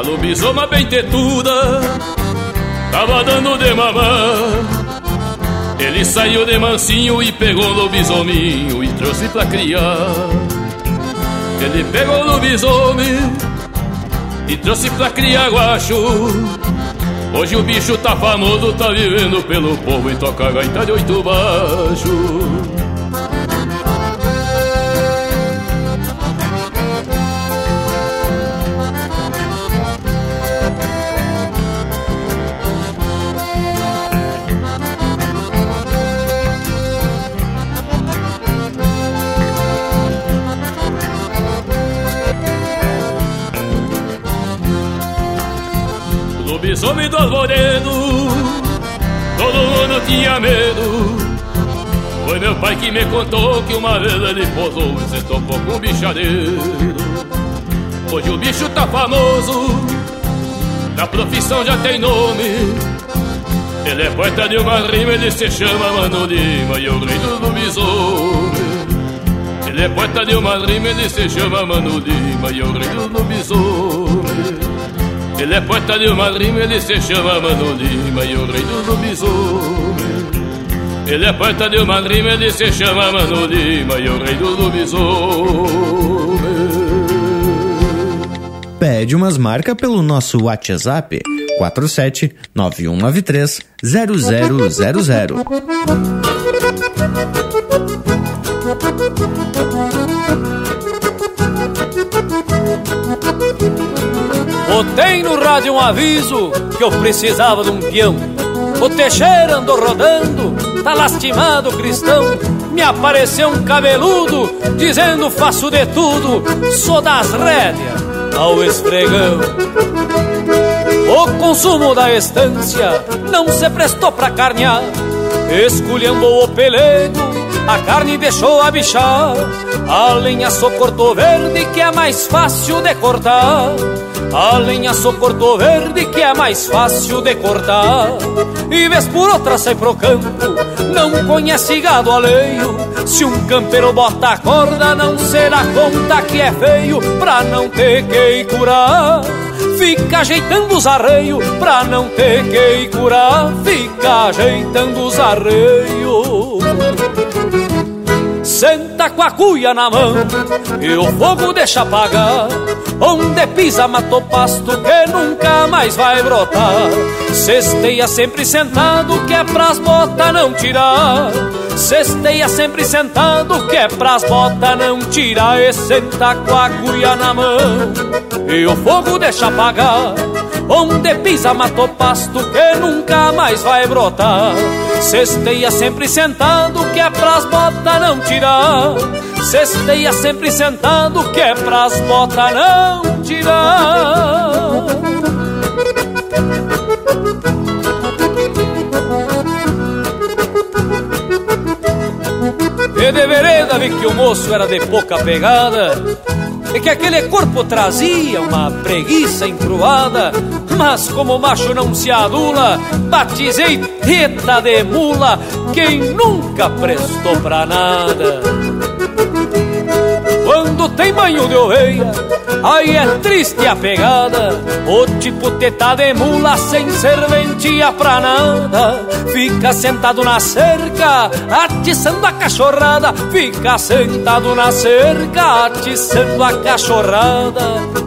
A lobisoma bem tetuda Tava dando de mamar Ele saiu de mansinho e pegou o lobisominho E trouxe pra criar. Ele pegou o lobisomem E trouxe pra criar guacho. Hoje o bicho tá famoso, tá vivendo pelo povo E toca gaita de oito baixo tinha medo Foi meu pai que me contou que uma vez ele posou e se topou com um bichadeiro. Hoje o bicho tá famoso Na profissão já tem nome. Ele é poeta de uma rima, ele se chama Mano Lima E o rei do lobisomem. Ele é poeta de uma rima, ele se chama Mano Lima E o rei do lobisomem ele é poeta de uma rima, ele se chama Mano Lima e o rei do lobisomem. Ele é poeta de uma rima, ele se chama Mano Lima e o rei do lobisomem. Pede umas marcas pelo nosso WhatsApp 47 9193 0000. Botei no rádio um aviso que eu precisava de um peão. O Teixeira andou rodando, tá lastimado cristão. Me apareceu um cabeludo dizendo faço de tudo, sou das rédeas ao esfregão. O consumo da estância não se prestou pra carnear, esculhambou o pelego, a carne deixou a bichar. A lenha só cortou verde que é mais fácil de cortar. A lenha só cortou verde que é mais fácil de cortar. E vez por outra sai pro campo, não conhece gado alheio. Se um campeiro bota a corda não será conta que é feio Pra não ter que curar. Fica ajeitando os arreios pra não ter que curar. Fica ajeitando os arreios Senta com a cuia na mão e o fogo deixa apagar. Onde pisa matou pasto que nunca mais vai brotar. Cesteia sempre sentado que é pras botas não tirar. Cesteia sempre sentado que é pras botas não tirar. E senta com a cuia na mão e o fogo deixa apagar. Onde pisa matou pasto que nunca mais vai brotar. Cesteia sempre sentado que é pras botas não tirar. Cesteia sempre sentado que é pras botas não tirar. E de vereda vi que o moço era de pouca pegada E que aquele corpo trazia uma preguiça encruada Mas como macho não se adula Batizei teta de mula Quem nunca prestou pra nada tem banho de oveia. Aí é triste a pegada O tipo teta de mula sem serventia pra nada. Fica sentado na cerca Atiçando a cachorrada. Fica sentado na cerca Atiçando a cachorrada.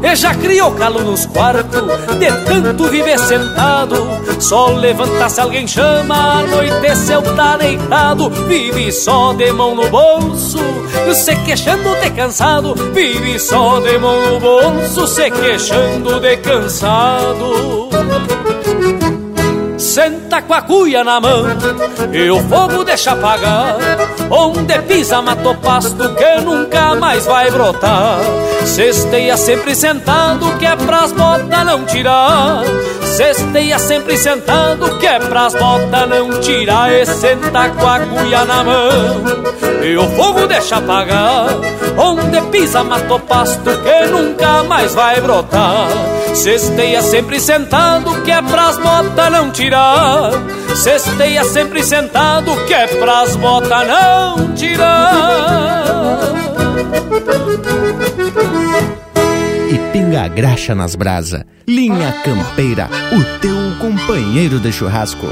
E já criou calo nos quartos De tanto viver sentado. Só levanta se alguém chama Anoiteceu tá deitado. Vive só de mão no bolso Se queixando de cansado vive só de mão no bolso, se queixando de cansado. Senta com a cuia na mão e o fogo deixa apagar. Onde pisa mato pasto que nunca mais vai brotar. Cesteia sempre sentado que é pras botas não tirar. Cesteia sempre sentado que é pras botas não tirar. E senta com a cuia na mão e o fogo deixa apagar. Onde pisa mato pasto que nunca mais vai brotar. Cesteia sempre sentado que é pras botas não tirar. Cesteia sempre sentado que é pras botas não tirar. E pinga a graxa nas brasa. Linha Campeira, o teu companheiro de churrasco.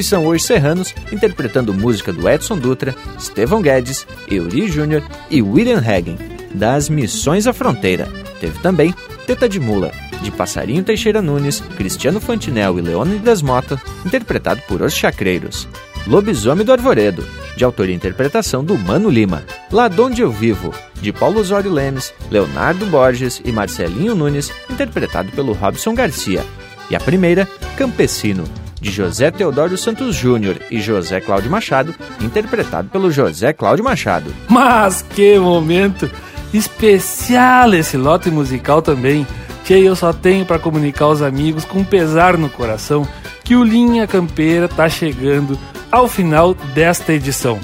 Esses são hoje serranos interpretando música do Edson Dutra, Estevão Guedes, Euri Júnior e William Hagen, das Missões à Fronteira. Teve também Teta de Mula, de Passarinho Teixeira Nunes, Cristiano Fantinel e Leônidas Mota, interpretado por Os Chacreiros. Lobisomem do Arvoredo, de autoria e interpretação do Mano Lima. Lá Donde Eu Vivo, de Paulo Osório Lemes, Leonardo Borges e Marcelinho Nunes, interpretado pelo Robson Garcia. E a primeira, Campesino, de José Teodoro Santos Júnior e José Cláudio Machado, interpretado pelo José Cláudio Machado. Mas que momento especial esse lote musical também, que eu só tenho para comunicar aos amigos com pesar no coração que o Linha Campeira tá chegando ao final desta edição.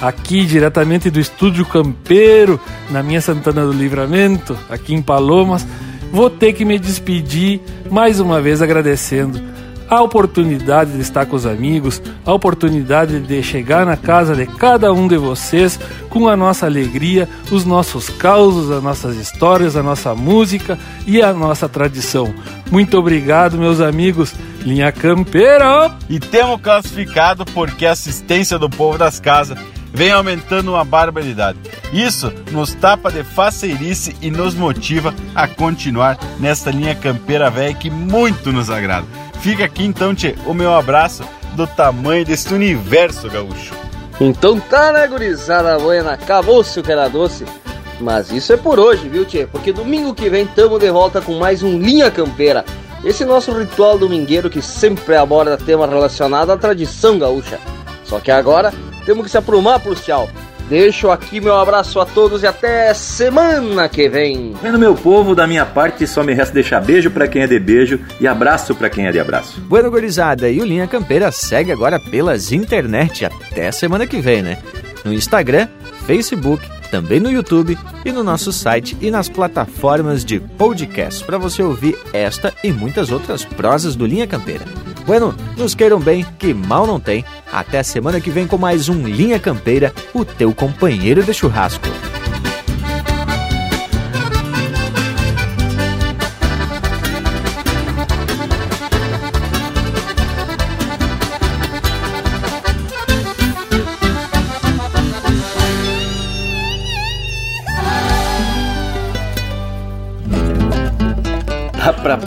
Aqui diretamente do estúdio Campeiro, na minha Santana do Livramento, aqui em Palomas, vou ter que me despedir mais uma vez agradecendo a oportunidade de estar com os amigos, a oportunidade de chegar na casa de cada um de vocês com a nossa alegria, os nossos causos, as nossas histórias, a nossa música e a nossa tradição. Muito obrigado, meus amigos. Linha Campeira! E temos classificado porque a assistência do povo das casas vem aumentando uma barbaridade. Isso nos tapa de faceirice e nos motiva a continuar nesta linha campeira velha que muito nos agrada. Fica aqui então, tchê, o meu abraço do tamanho desse universo gaúcho. Então tá, né, gurizada buena? Acabou-se o que era doce. Mas isso é por hoje, viu, tchê? Porque domingo que vem tamo de volta com mais um Linha Campeira. Esse nosso ritual domingueiro que sempre aborda tema relacionado à tradição gaúcha. Só que agora temos que se aprumar pro tchau. Deixo aqui meu abraço a todos e até semana que vem. Vendo meu povo, da minha parte, só me resta deixar beijo para quem é de beijo e abraço para quem é de abraço. Bueno, gurizada, e o Linha Campeira segue agora pelas internet até semana que vem, né? No Instagram, Facebook, também no YouTube e no nosso site e nas plataformas de podcast para você ouvir esta e muitas outras prosas do Linha Campeira. Bueno, nos queiram bem, que mal não tem. Até semana que vem com mais um Linha Campeira, o teu companheiro de churrasco.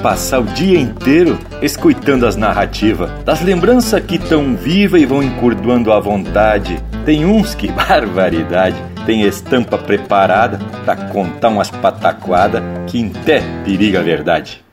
Passar o dia inteiro escutando as narrativas das lembranças que tão viva e vão encurdoando à vontade. Tem uns que, barbaridade, tem estampa preparada pra contar umas pataquadas que até periga a verdade.